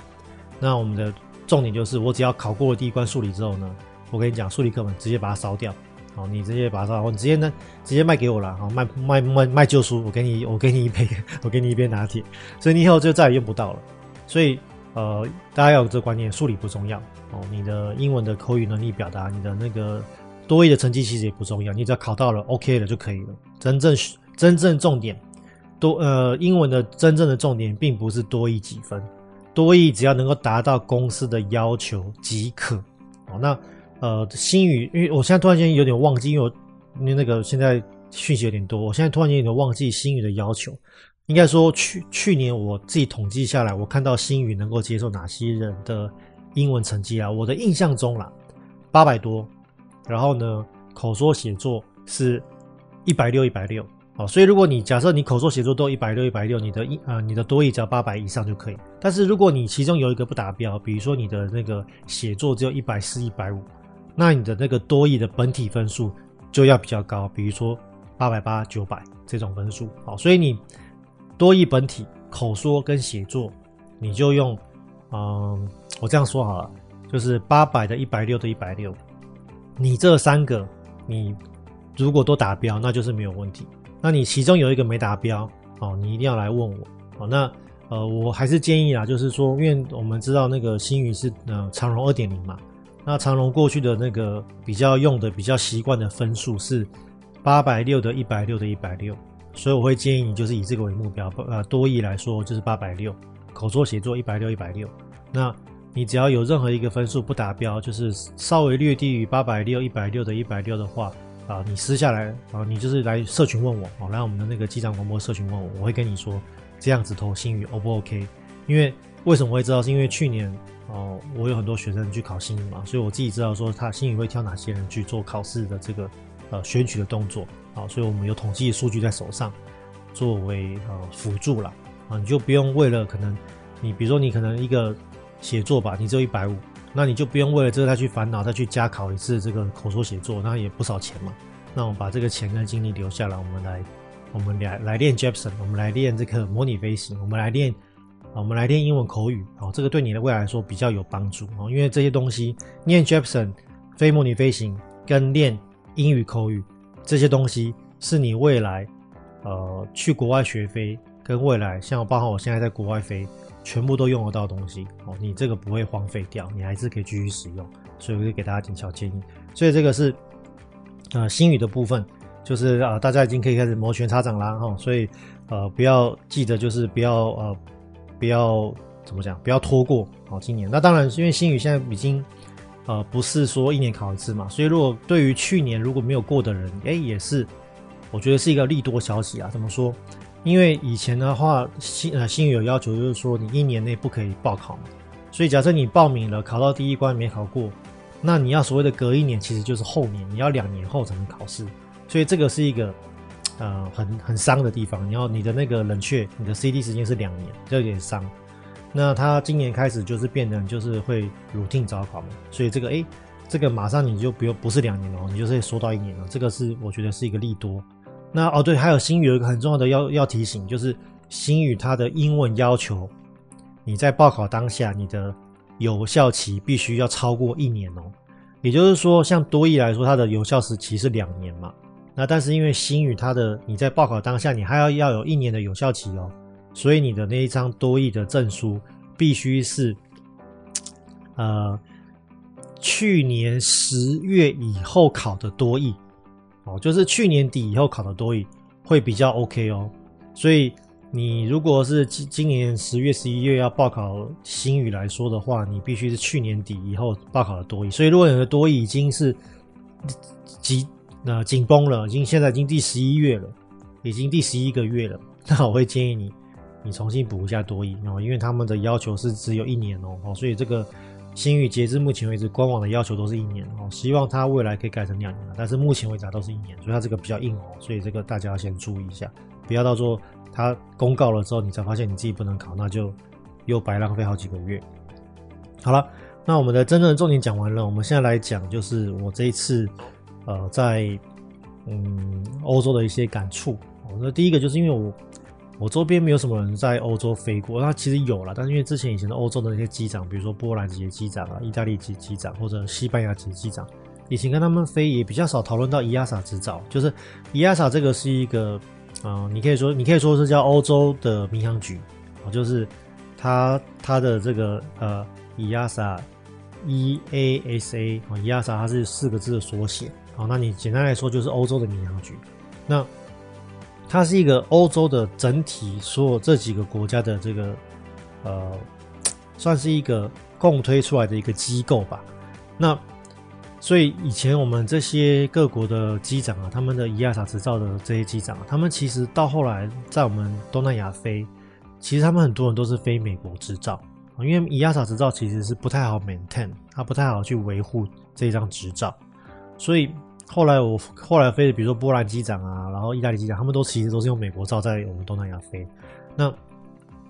Speaker 2: 那我们的重点就是，我只要考过第一关数理之后呢，我跟你讲，数理课本直接把它烧掉。好，你直接把它烧，你直接呢，直接卖给我了。好，卖卖卖卖旧书，我给你，我给你一杯，我给你一杯拿铁。所以你以后就再也用不到了。所以呃，大家要有这个观念，数理不重要哦。你的英文的口语能力表达，你的那个多益的成绩其实也不重要，你只要考到了 OK 了就可以了。真正真正重点。多呃，英文的真正的重点并不是多一几分，多益只要能够达到公司的要求即可。哦，那呃，新语，因为我现在突然间有点忘记，因为我因为那个现在讯息有点多，我现在突然间有点忘记新语的要求。应该说去去年我自己统计下来，我看到新语能够接受哪些人的英文成绩啊？我的印象中啦，八百多，然后呢，口说写作是一百六一百六。好，所以如果你假设你口说写作都一百六一百六，你的一呃你的多译只要八百以上就可以。但是如果你其中有一个不达标，比如说你的那个写作只有一百四一百五，那你的那个多译的本体分数就要比较高，比如说八百八九百这种分数。好，所以你多译本体口说跟写作，你就用嗯我这样说好了，就是八百的一百六的一百六，你这三个你如果都达标，那就是没有问题。那你其中有一个没达标哦，你一定要来问我哦。那呃，我还是建议啦，就是说，因为我们知道那个新宇是呃长荣二点零嘛，那长荣过去的那个比较用的比较习惯的分数是八百六的一百六的一百六，所以我会建议你就是以这个为目标，呃，多益来说就是八百六，口说写作一百六一百六。那你只要有任何一个分数不达标，就是稍微略低于八百六一百六的一百六的话。啊，你私下来啊，你就是来社群问我哦，来我们的那个机长广播社群问我，我会跟你说这样子投新宇 O 不 OK？因为为什么会知道？是因为去年哦，我有很多学生去考新宇嘛，所以我自己知道说他新宇会挑哪些人去做考试的这个呃选取的动作啊，所以我们有统计数据在手上作为呃辅助啦啊，你就不用为了可能你比如说你可能一个写作吧，你只有一百五。那你就不用为了这个再去烦恼，再去加考一次这个口说写作，那也不少钱嘛。那我们把这个钱跟精力留下来，我们来，我们来来练 Jepson，我们来练这个模拟飞行，我们来练，我们来练英文口语，哦，这个对你的未来来说比较有帮助哦，因为这些东西练 Jepson 飞模拟飞行跟练英语口语这些东西是你未来呃去国外学飞跟未来像包括我现在在国外飞。全部都用得到的东西哦，你这个不会荒废掉，你还是可以继续使用，所以我就给大家点小建议。所以这个是呃新宇的部分，就是啊、呃、大家已经可以开始摩拳擦掌啦哈，所以呃不要记得就是不要呃不要怎么讲，不要拖过哦今年。那当然因为新宇现在已经呃不是说一年考一次嘛，所以如果对于去年如果没有过的人，哎也是我觉得是一个利多消息啊，怎么说？因为以前的话，新呃新宇有要求，就是说你一年内不可以报考嘛。所以假设你报名了，考到第一关没考过，那你要所谓的隔一年，其实就是后年，你要两年后才能考试。所以这个是一个呃很很伤的地方。你要你的那个冷却，你的 CD 时间是两年，这有点伤。那他今年开始就是变成就是会 routine 招考嘛，所以这个诶，这个马上你就不用不是两年了，你就是缩到一年了。这个是我觉得是一个利多。那哦对，还有新宇有一个很重要的要要提醒，就是新宇它的英文要求，你在报考当下，你的有效期必须要超过一年哦。也就是说，像多益来说，它的有效时期是两年嘛。那但是因为新宇它的你在报考当下，你还要要有一年的有效期哦，所以你的那一张多益的证书必须是，呃，去年十月以后考的多益。哦，就是去年底以后考的多益会比较 OK 哦，所以你如果是今今年十月、十一月要报考新语来说的话，你必须是去年底以后报考的多益。所以如果你的多益已经是紧呃紧绷了，已经现在已经第十一月了，已经第十一个月了，那我会建议你你重新补一下多益哦，因为他们的要求是只有一年哦，哦，所以这个。新宇截至目前为止，官网的要求都是一年哦，希望它未来可以改成两年，但是目前为止都是一年，所以它这个比较硬哦，所以这个大家要先注意一下，不要到时候它公告了之后，你才发现你自己不能考，那就又白浪费好几个月。好了，那我们的真正的重点讲完了，我们现在来讲就是我这一次呃在嗯欧洲的一些感触。那第一个就是因为我。我周边没有什么人在欧洲飞过，那其实有了，但是因为之前以前的欧洲的那些机长，比如说波兰籍机长啊、意大利籍机长或者西班牙籍机长，以前跟他们飞也比较少讨论到 EASA 执照，就是 EASA 这个是一个，啊、你可以说你可以说是叫欧洲的民航局，啊就是它它的这个呃 EASA E A S A 啊 EASA 它是四个字的缩写，好，那你简单来说就是欧洲的民航局，那。它是一个欧洲的整体，所有这几个国家的这个，呃，算是一个共推出来的一个机构吧。那所以以前我们这些各国的机长啊，他们的伊亚萨执照的这些机长啊，他们其实到后来在我们东南亚飞，其实他们很多人都是飞美国执照，因为伊亚萨执照其实是不太好 maintain，它不太好去维护这张执照，所以后来我后来飞的，比如说波兰机长啊，然后意大利机长，他们都其实都是用美国照在我们东南亚飞。那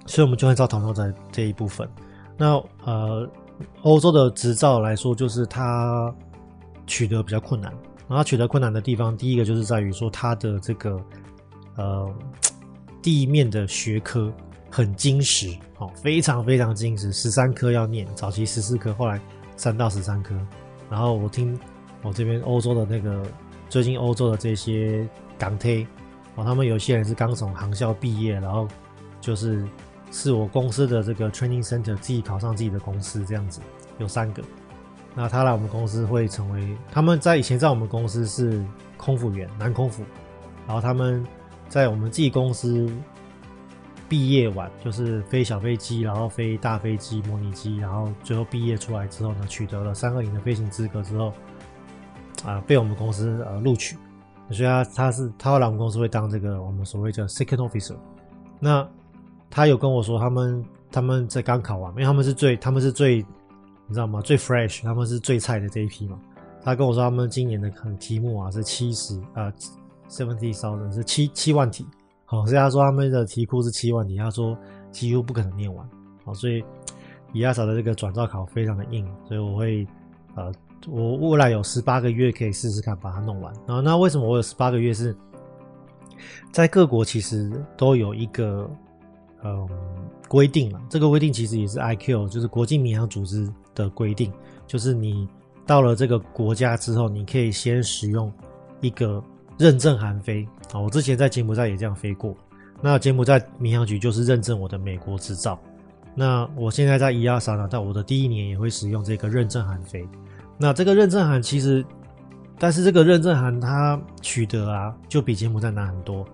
Speaker 2: 所以我们就会照同样在这一部分。那呃，欧洲的执照来说，就是它取得比较困难。然后取得困难的地方，第一个就是在于说它的这个呃地面的学科很精实，哦，非常非常精实，十三科要念，早期十四科，后来三到十三科。然后我听我这边欧洲的那个最近欧洲的这些港推，哦，他们有些人是刚从航校毕业，然后就是是我公司的这个 training center 自己考上自己的公司这样子，有三个。那他来我们公司会成为他们在以前在我们公司是空服员，男空服，然后他们在我们自己公司毕业完，就是飞小飞机，然后飞大飞机、模拟机，然后最后毕业出来之后呢，取得了三二零的飞行资格之后，啊，被我们公司呃录取，所以他他是他会来我们公司会当这个我们所谓叫 second officer。那他有跟我说，他们他们在刚考完，因为他们是最他们是最。你知道吗？最 fresh，他们是最菜的这一批嘛。他跟我说，他们今年的可能题目啊是七十呃，seventy thousand 是七七万题。好，所以他说他们的题库是七万题，他说几乎不可能念完。好，所以 EASA 的这个转照考非常的硬，所以我会呃，我未来有十八个月可以试试看把它弄完。然后那为什么我有十八个月是？在各国其实都有一个嗯规定了，这个规定其实也是 I Q 就是国际民航组织。的规定就是，你到了这个国家之后，你可以先使用一个认证函飞啊。我之前在柬埔寨也这样飞过。那柬埔寨民航局就是认证我的美国执照。那我现在在 EASA 呢，在我的第一年也会使用这个认证函飞。那这个认证函其实，但是这个认证函它取得啊，就比柬埔寨难很多。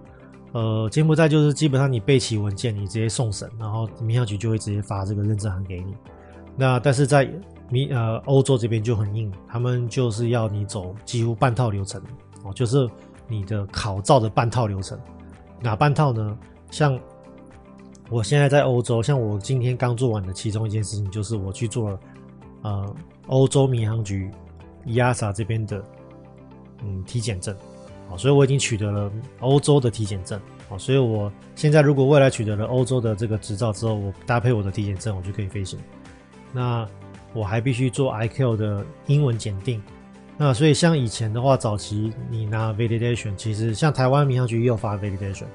Speaker 2: 呃，柬埔寨就是基本上你备齐文件，你直接送审，然后民航局就会直接发这个认证函给你。那但是在民呃欧洲这边就很硬，他们就是要你走几乎半套流程哦，就是你的考照的半套流程。哪半套呢？像我现在在欧洲，像我今天刚做完的其中一件事情，就是我去做了呃欧洲民航局 EASA 这边的嗯体检证，好，所以我已经取得了欧洲的体检证，好，所以我现在如果未来取得了欧洲的这个执照之后，我搭配我的体检证，我就可以飞行。那我还必须做 IQ 的英文检定，那所以像以前的话，早期你拿 validation，其实像台湾民航局也有发 validation，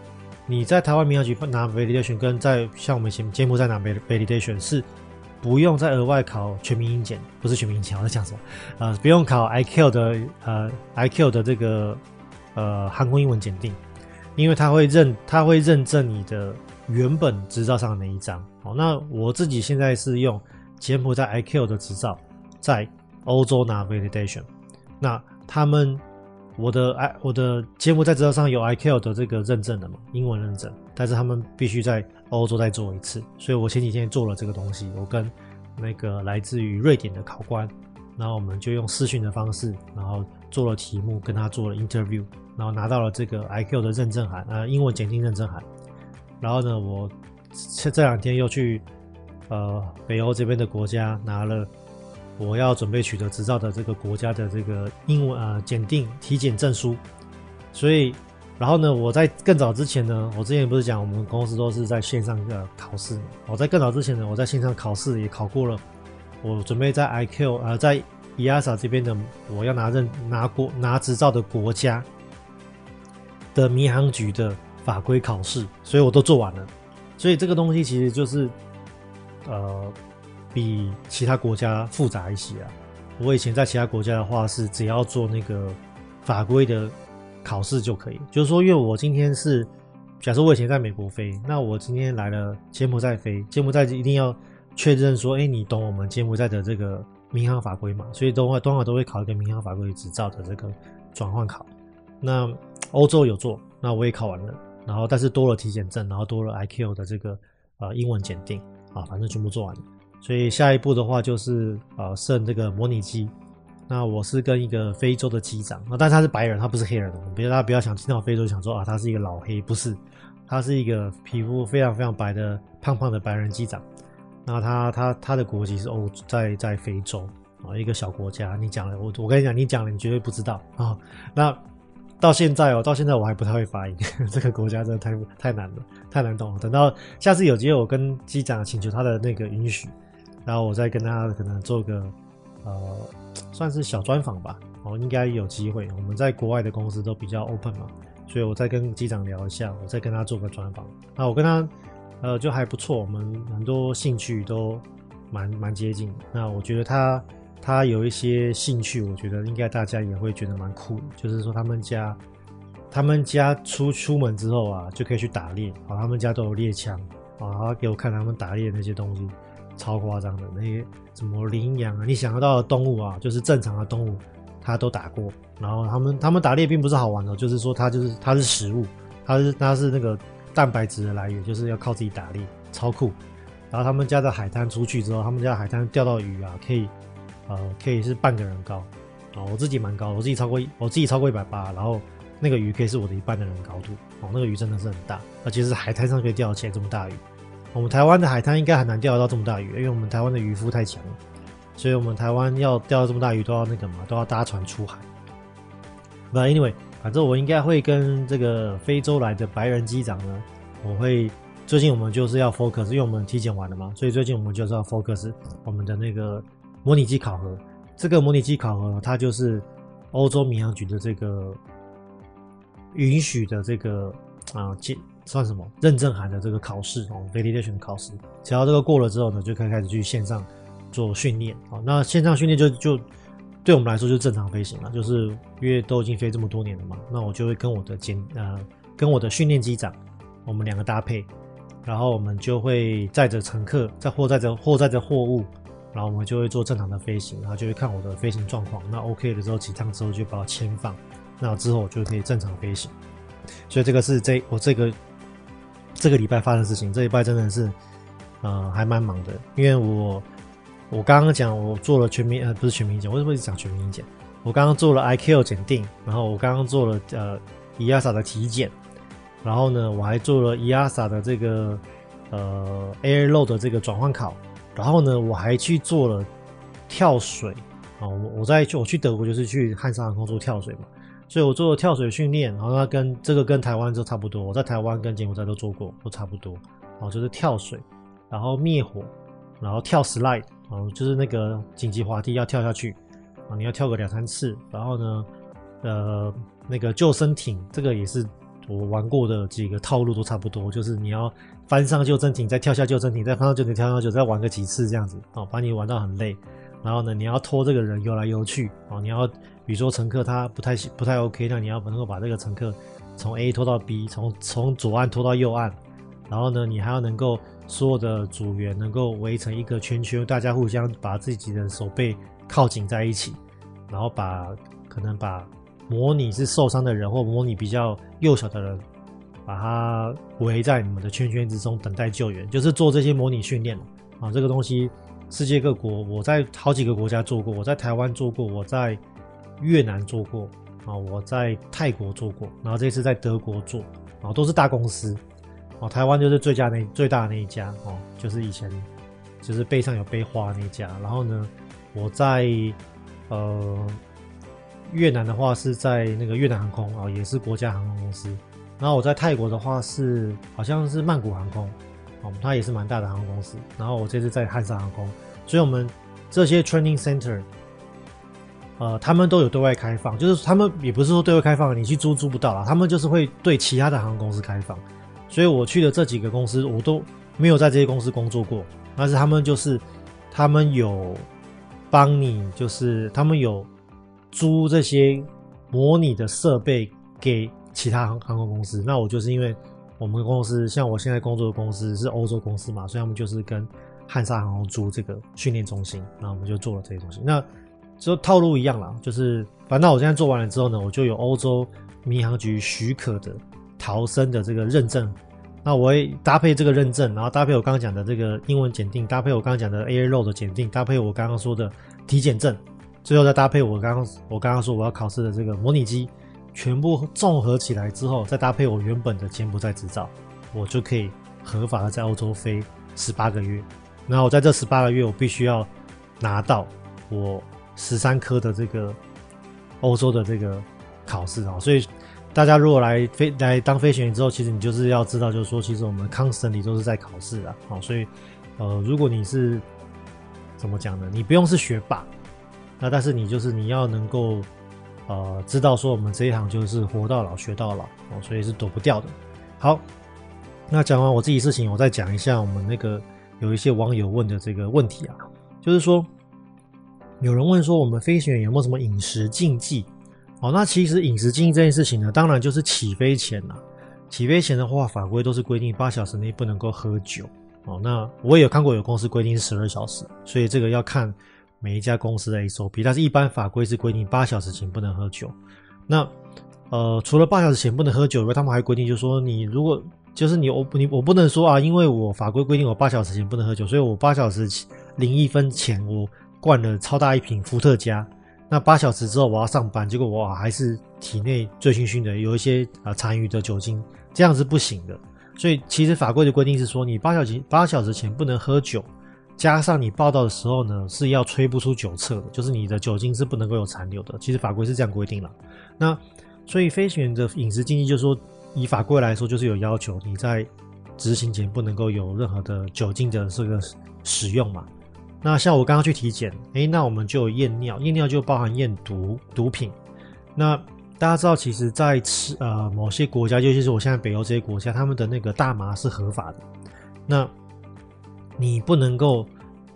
Speaker 2: 你在台湾民航局拿 validation，跟在像我们节节目在拿 validation 是不用再额外考全民英检，不是全民英检，我在讲什么？呃，不用考 I Q 的呃 I Q 的这个呃航空英文检定，因为它会认它会认证你的原本执照上的那一张。好，那我自己现在是用。柬埔寨 I Q 的执照在欧洲拿 validation，那他们我的 I 我的柬埔寨执照上有 IQ 的这个认证的嘛，英文认证，但是他们必须在欧洲再做一次，所以我前几天做了这个东西，我跟那个来自于瑞典的考官，然后我们就用视讯的方式，然后做了题目，跟他做了 interview，然后拿到了这个 IQ 的认证函，呃，英文检定认证函，然后呢，我这这两天又去。呃，北欧这边的国家拿了我要准备取得执照的这个国家的这个英文呃检定体检证书，所以，然后呢，我在更早之前呢，我之前不是讲我们公司都是在线上的考试？我在更早之前呢，我在线上考试也考过了，我准备在 IQ 呃在 EASA 这边的我要拿认拿国拿执照的国家的民航局的法规考试，所以我都做完了，所以这个东西其实就是。呃，比其他国家复杂一些啊。我以前在其他国家的话，是只要做那个法规的考试就可以。就是说，因为我今天是，假设我以前在美国飞，那我今天来了柬埔寨飞，柬埔寨一定要确认说，哎，你懂我们柬埔寨的这个民航法规嘛？所以都会，通常都会考一个民航法规执照的这个转换考。那欧洲有做，那我也考完了，然后但是多了体检证，然后多了 I Q 的这个呃英文检定。啊，反正全部做完了，所以下一步的话就是呃，剩这个模拟机。那我是跟一个非洲的机长，那但他是白人，他不是黑人的。别大家不要想听到非洲想说啊，他是一个老黑，不是，他是一个皮肤非常非常白的胖胖的白人机长。那他他他的国籍是欧，在在非洲。啊，一个小国家。你讲了，我我跟你讲，你讲了，你绝对不知道啊。那到现在哦，到现在我还不太会发音，<laughs> 这个国家真的太太难了，太难懂了。等到下次有机会，我跟机长请求他的那个允许，然后我再跟他可能做个呃，算是小专访吧。哦，应该有机会。我们在国外的公司都比较 open 嘛，所以我再跟机长聊一下，我再跟他做个专访。那我跟他。呃，就还不错，我们很多兴趣都蛮蛮接近。那我觉得他他有一些兴趣，我觉得应该大家也会觉得蛮酷。就是说，他们家他们家出出门之后啊，就可以去打猎哦。他们家都有猎枪啊，他给我看他们打猎那些东西，超夸张的那些什么羚羊啊，你想得到的动物啊，就是正常的动物，他都打过。然后他们他们打猎并不是好玩的，就是说他就是他是食物，他是他是那个。蛋白质的来源就是要靠自己打猎，超酷。然后他们家的海滩出去之后，他们家的海滩钓到鱼啊，可以，呃，可以是半个人高。哦，我自己蛮高，我自己超过，我自己超过一百八。然后那个鱼可以是我的一半的人高度。哦，那个鱼真的是很大，而且是海滩上可以钓起来这么大鱼。我们台湾的海滩应该很难钓得到这么大鱼，因为我们台湾的渔夫太强了，所以我们台湾要钓到这么大鱼都要那个嘛，都要搭船出海。But anyway。反正我应该会跟这个非洲来的白人机长呢，我会最近我们就是要 focus，因为我们体检完了嘛，所以最近我们就是要 focus 我们的那个模拟机考核。这个模拟机考核它就是欧洲民航局的这个允许的这个啊，算什么认证函的这个考试哦，validation 考试。只要这个过了之后呢，就可以开始去线上做训练啊。那线上训练就就。对我们来说就正常飞行了，就是因为都已经飞这么多年了嘛，那我就会跟我的监呃跟我的训练机长，我们两个搭配，然后我们就会载着乘客，载或载着或载着货物，然后我们就会做正常的飞行，然后就会看我的飞行状况，那 OK 了之后，几趟之后就把它签放，那之后我就可以正常飞行。所以这个是这我这个这个礼拜发生事情，这礼拜真的是呃还蛮忙的，因为我。我刚刚讲，我做了全民呃，不是全民检，为什么一直讲全民检？我刚刚做了 IQ 检定，然后我刚刚做了呃 EASA 的体检，然后呢，我还做了 EASA 的这个呃 Air Load 的这个转换考，然后呢，我还去做了跳水啊，我我在我去德国就是去汉莎航空做跳水嘛，所以我做了跳水训练，然后它跟这个跟台湾就差不多，我在台湾跟柬埔寨都做过，都差不多，然后就是跳水，然后灭火，然后跳 slide。哦，就是那个紧急滑梯要跳下去啊，你要跳个两三次，然后呢，呃，那个救生艇这个也是我玩过的几个套路都差不多，就是你要翻上救生艇，再跳下救生艇，再翻上救生艇，跳下去，再玩个几次这样子哦，把你玩到很累。然后呢，你要拖这个人游来游去哦，你要比如说乘客他不太不太 OK，那你要能够把这个乘客从 A 拖到 B，从从左岸拖到右岸，然后呢，你还要能够。所有的组员能够围成一个圈圈，大家互相把自己的手背靠紧在一起，然后把可能把模拟是受伤的人或模拟比较幼小的人，把他围在你们的圈圈之中等待救援，就是做这些模拟训练啊。这个东西世界各国我在好几个国家做过，我在台湾做过，我在越南做过啊，我在泰国做过，然后这次在德国做啊，都是大公司。哦，台湾就是最佳那最大的那一家哦，就是以前就是背上有背花那一家。然后呢，我在呃越南的话是在那个越南航空啊、也是国家航空公司。然后我在泰国的话是好像是曼谷航空哦，它也是蛮大的航空公司。然后我这次在汉莎航空，所以我们这些 training center，呃，他们都有对外开放，就是他们也不是说对外开放，你去租租不到啦，他们就是会对其他的航空公司开放。所以我去的这几个公司，我都没有在这些公司工作过。但是他们就是，他们有帮你，就是他们有租这些模拟的设备给其他航航空公司。那我就是因为我们公司，像我现在工作的公司是欧洲公司嘛，所以他们就是跟汉莎航空租这个训练中心，那我们就做了这些东西。那就套路一样啦，就是反正我现在做完了之后呢，我就有欧洲民航局许可的。逃生的这个认证，那我会搭配这个认证，然后搭配我刚刚讲的这个英文检定，搭配我刚刚讲的 A r o 的检定，搭配我刚刚说的体检证，最后再搭配我刚刚我刚刚说我要考试的这个模拟机，全部综合起来之后，再搭配我原本的柬埔寨执照，我就可以合法的在欧洲飞十八个月。然后我在这十八个月，我必须要拿到我十三科的这个欧洲的这个考试啊。所以大家如果来飞来当飞行员之后，其实你就是要知道，就是说，其实我们航空生理都是在考试啊。好，所以呃，如果你是怎么讲呢？你不用是学霸，那但是你就是你要能够呃知道说，我们这一行就是活到老学到老哦，所以是躲不掉的。好。那讲完我自己事情，我再讲一下我们那个有一些网友问的这个问题啊，就是说有人问说我们飞行员有没有什么饮食禁忌？哦，那其实饮食禁忌这件事情呢，当然就是起飞前呐，起飞前的话法规都是规定八小时内不能够喝酒哦。那我也有看过有公司规定是十二小时，所以这个要看每一家公司的 SOP，但是一般法规是规定八小时前不能喝酒。那呃，除了八小时前不能喝酒以外，他们还规定就是说你如果就是你我你我不能说啊，因为我法规规定我八小时前不能喝酒，所以我八小时零一分前我灌了超大一瓶伏特加，那八小时之后我要上班，结果我还是体内醉醺醺的，有一些啊残余的酒精，这样是不行的。所以其实法规的规定是说，你八小时八小时前不能喝酒，加上你报道的时候呢是要吹不出酒测的，就是你的酒精是不能够有残留的。其实法规是这样规定了。那所以飞行员的饮食禁忌就是说。以法规来说，就是有要求你在执行前不能够有任何的酒精的这个使用嘛。那像我刚刚去体检，诶，那我们就验尿，验尿就包含验毒毒品。那大家知道，其实，在吃呃某些国家，尤其是我现在北欧这些国家，他们的那个大麻是合法的。那你不能够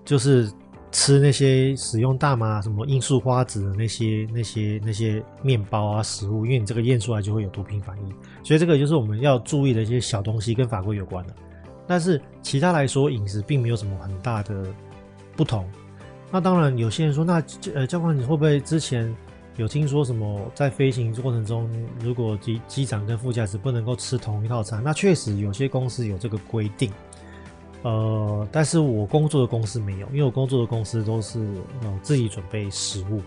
Speaker 2: 就是。吃那些使用大麻、什么罂粟花籽的那些、那些、那些面包啊食物，因为你这个验出来就会有毒品反应，所以这个就是我们要注意的一些小东西，跟法规有关的。但是其他来说，饮食并没有什么很大的不同。那当然，有些人说，那呃，教官你会不会之前有听说什么，在飞行过程中，如果机机长跟副驾驶不能够吃同一套餐？那确实有些公司有这个规定。呃，但是我工作的公司没有，因为我工作的公司都是呃自己准备食物，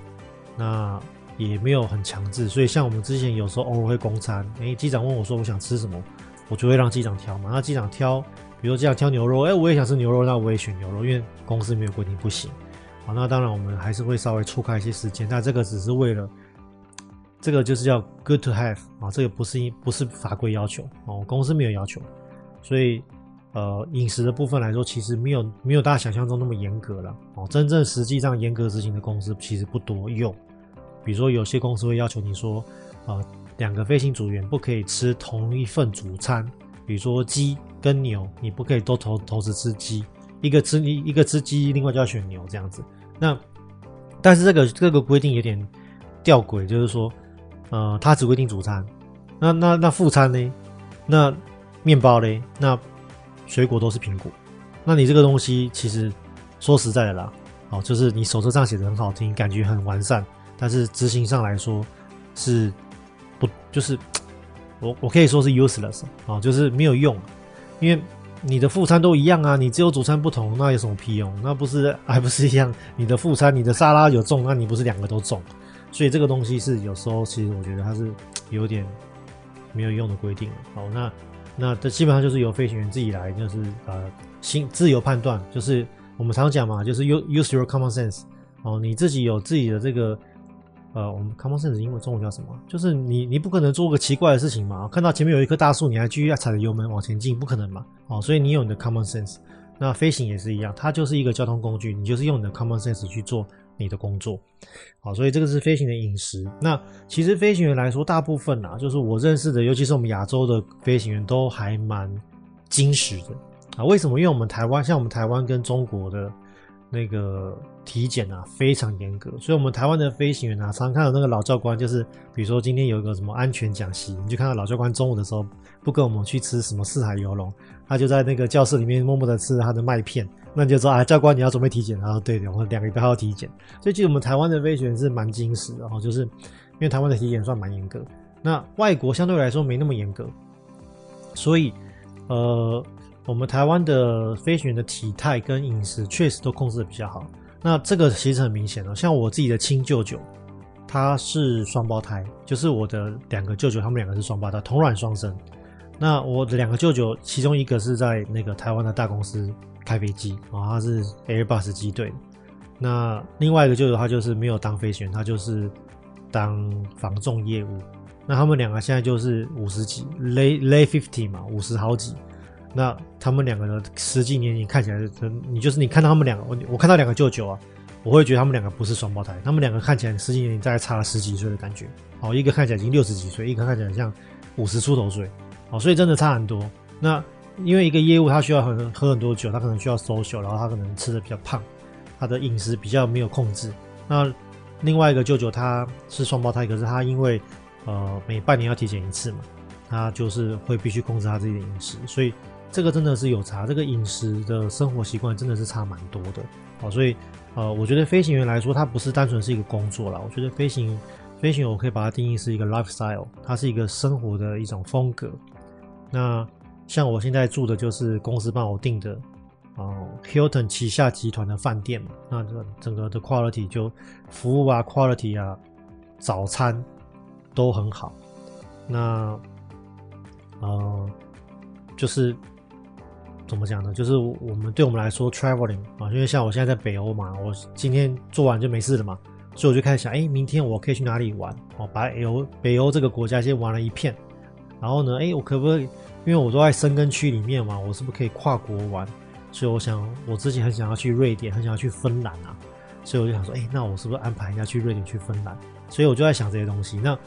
Speaker 2: 那也没有很强制，所以像我们之前有时候偶尔会供餐，诶、机长问我说我想吃什么，我就会让机长挑嘛，那机长挑，比如说机长挑牛肉，诶、欸，我也想吃牛肉，那我也选牛肉，因为公司没有规定不行，好，那当然我们还是会稍微错开一些时间，那这个只是为了，这个就是叫 good to have 啊，这个不是不是法规要求哦，公司没有要求，所以。呃，饮食的部分来说，其实没有没有大家想象中那么严格了哦。真正实际上严格执行的公司其实不多。有，比如说有些公司会要求你说，呃，两个飞行组员不可以吃同一份主餐，比如说鸡跟牛，你不可以都同同时吃鸡，一个吃一一个吃鸡，另外就要选牛这样子。那但是这个这个规定有点吊诡，就是说，呃，它只规定主餐，那那那副餐呢？那面包呢？那水果都是苹果，那你这个东西其实说实在的啦，哦，就是你手册上写的很好听，感觉很完善，但是执行上来说是不就是 <tsk> 我我可以说是 useless 哦，就是没有用，因为你的副餐都一样啊，你只有主餐不同，那有什么屁用？那不是 <laughs> 还不是一样？你的副餐，你的沙拉有重，那你不是两个都重？所以这个东西是有时候其实我觉得它是有点没有用的规定。好，那。那这基本上就是由飞行员自己来，就是呃，心自由判断，就是我们常讲嘛，就是 use use your common sense 哦，你自己有自己的这个呃，我们 common sense 英文中文叫什么？就是你你不可能做个奇怪的事情嘛，看到前面有一棵大树，你还继续要踩着油门往前进，不可能嘛，哦，所以你有你的 common sense。那飞行也是一样，它就是一个交通工具，你就是用你的 common sense 去做。你的工作，好，所以这个是飞行的饮食。那其实飞行员来说，大部分啊，就是我认识的，尤其是我们亚洲的飞行员，都还蛮精实的啊。为什么？因为我们台湾，像我们台湾跟中国的那个体检啊，非常严格。所以，我们台湾的飞行员啊，常看到那个老教官，就是比如说今天有一个什么安全讲习，你就看到老教官中午的时候不跟我们去吃什么四海游龙，他就在那个教室里面默默的吃他的麦片。那你就说啊，教官你要准备体检，然后对的，我们两个礼拜要体检。所以其实我们台湾的飞行员是蛮精实的，哈，就是因为台湾的体检算蛮严格。那外国相对来说没那么严格，所以呃，我们台湾的飞行员的体态跟饮食确实都控制的比较好。那这个其实很明显了，像我自己的亲舅舅，他是双胞胎，就是我的两个舅舅，他们两个是双胞胎，同卵双生。那我的两个舅舅，其中一个是在那个台湾的大公司。开飞机啊，他是 Airbus 机队，那另外一个舅舅他就是没有当飞行员，他就是当防重业务。那他们两个现在就是五十几，lay lay fifty 嘛，五十好几。那他们两个的实际年龄看起来是，你就是你看到他们两个，我我看到两个舅舅啊，我会觉得他们两个不是双胞胎，他们两个看起来实际年龄大概差了十几岁的感觉。哦，一个看起来已经六十几岁，一个看起来像五十出头岁。哦，所以真的差很多。那因为一个业务他需要很喝很多酒，他可能需要 social，然后他可能吃的比较胖，他的饮食比较没有控制。那另外一个舅舅他是双胞胎，可是他因为呃每半年要体检一次嘛，他就是会必须控制他自己的饮食，所以这个真的是有差。这个饮食的生活习惯真的是差蛮多的。好，所以呃，我觉得飞行员来说，他不是单纯是一个工作啦。我觉得飞行飞行我可以把它定义是一个 lifestyle，它是一个生活的一种风格。那像我现在住的就是公司帮我订的，哦，Hilton 旗下集团的饭店嘛。那这整个的 quality 就服务啊，quality 啊，早餐都很好。那呃，就是怎么讲呢？就是我们对我们来说，traveling 啊，因为像我现在在北欧嘛，我今天做完就没事了嘛，所以我就开始想，哎，明天我可以去哪里玩？哦，把北欧北欧这个国家先玩了一片。然后呢，哎，我可不可以？因为我都在申根区里面嘛，我是不是可以跨国玩？所以我想，我之前很想要去瑞典，很想要去芬兰啊，所以我就想说，哎，那我是不是安排一下去瑞典、去芬兰？所以我就在想这些东西。那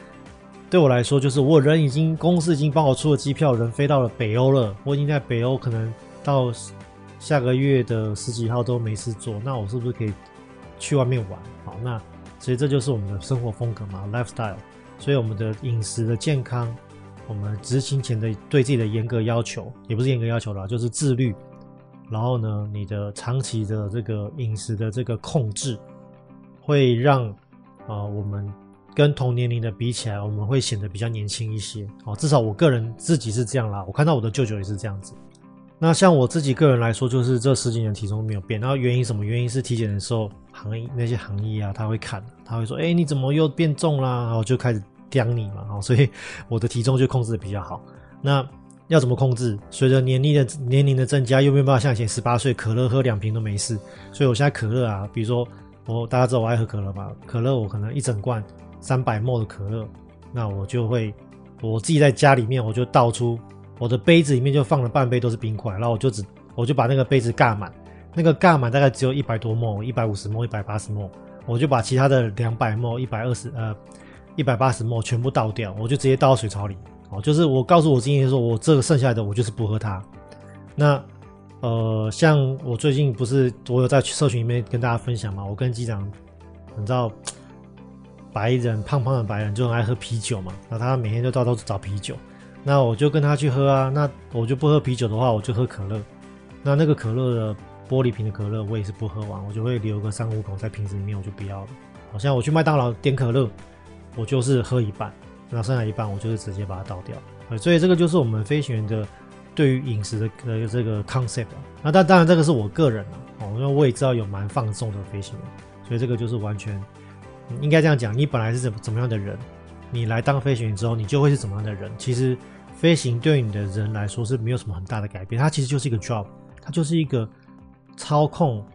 Speaker 2: 对我来说，就是我人已经公司已经帮我出了机票，人飞到了北欧了。我已经在北欧，可能到下个月的十几号都没事做。那我是不是可以去外面玩？好，那所以这就是我们的生活风格嘛，lifestyle。所以我们的饮食的健康。我们执行前的对自己的严格要求，也不是严格要求啦，就是自律。然后呢，你的长期的这个饮食的这个控制，会让啊、呃、我们跟同年龄的比起来，我们会显得比较年轻一些。哦，至少我个人自己是这样啦。我看到我的舅舅也是这样子。那像我自己个人来说，就是这十几年体重没有变。然后原因什么？原因是体检的时候，行业那些行业啊，他会看，他会说：“哎，你怎么又变重啦？”然后就开始。刁你嘛，哦，所以我的体重就控制的比较好。那要怎么控制？随着年龄的年龄的增加，又没有办法像以前十八岁可乐喝两瓶都没事。所以我现在可乐啊，比如说我大家知道我爱喝可乐嘛，可乐我可能一整罐三百 ml 的可乐，那我就会我自己在家里面我就倒出我的杯子里面就放了半杯都是冰块，然后我就只我就把那个杯子盖满，那个盖满大概只有一百多 ml，一百五十 ml，一百八十 ml，我就把其他的两百 ml，一百二十呃。一百八十 ml 全部倒掉，我就直接倒到水槽里。哦，就是我告诉我今天说，我这个剩下的我就是不喝它。那呃，像我最近不是我有在社群里面跟大家分享嘛，我跟机长，你知道白人胖胖的白人就很爱喝啤酒嘛，那他每天就到处找啤酒，那我就跟他去喝啊。那我就不喝啤酒的话，我就喝可乐。那那个可乐的玻璃瓶的可乐，我也是不喝完，我就会留个三五口在瓶子里面，我就不要了。好像我去麦当劳点可乐。我就是喝一半，那剩下一半我就是直接把它倒掉。所以这个就是我们飞行员的对于饮食的这个 concept。那但当然这个是我个人了，哦，因为我也知道有蛮放纵的飞行员，所以这个就是完全应该这样讲。你本来是怎么怎么样的人，你来当飞行员之后，你就会是怎么样的人。其实飞行对你的人来说是没有什么很大的改变，它其实就是一个 job，它就是一个操控，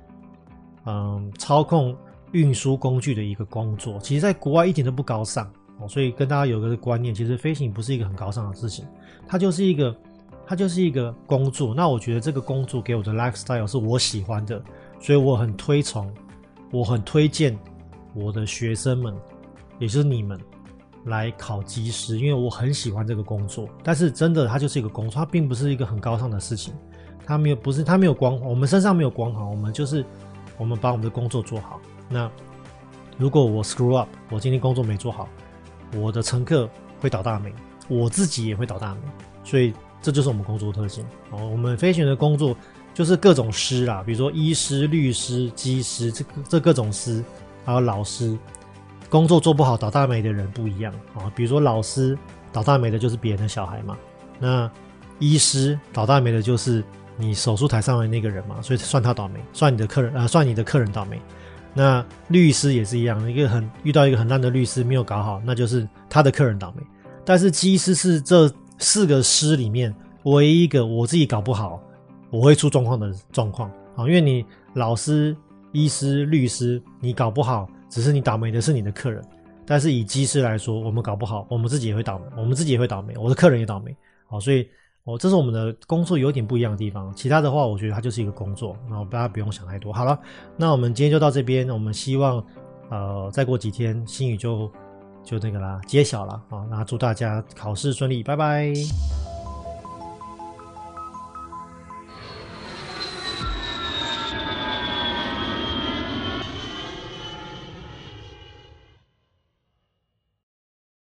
Speaker 2: 嗯，操控。运输工具的一个工作，其实在国外一点都不高尚哦，所以跟大家有个观念，其实飞行不是一个很高尚的事情，它就是一个，它就是一个工作。那我觉得这个工作给我的 lifestyle 是我喜欢的，所以我很推崇，我很推荐我的学生们，也就是你们来考机师，因为我很喜欢这个工作。但是真的，它就是一个工作，它并不是一个很高尚的事情，它没有，不是，它没有光，我们身上没有光环，我们就是我们把我们的工作做好。那如果我 screw up，我今天工作没做好，我的乘客会倒大霉，我自己也会倒大霉，所以这就是我们工作的特性。哦，我们飞行员的工作就是各种师啦，比如说医师、律师、机师，这这各种师，还有老师，工作做不好倒大霉的人不一样啊。比如说老师倒大霉的就是别人的小孩嘛，那医师倒大霉的就是你手术台上的那个人嘛，所以算他倒霉，算你的客人啊，呃，算你的客人倒霉。那律师也是一样，一个很遇到一个很烂的律师没有搞好，那就是他的客人倒霉。但是机师是这四个师里面唯一一个我自己搞不好，我会出状况的状况啊。因为你老师医师、律师，你搞不好只是你倒霉的是你的客人，但是以机师来说，我们搞不好，我们自己也会倒霉，我们自己也会倒霉，我的客人也倒霉。好，所以哦，这是我们的工作有点不一样的地方。其他的话，我觉得它就是一个工作，然后大家不用想太多。好了，那我们今天就到这边，我们希望呃再过几天新宇就就那个啦揭晓了啊，那祝大家考试顺利，拜拜。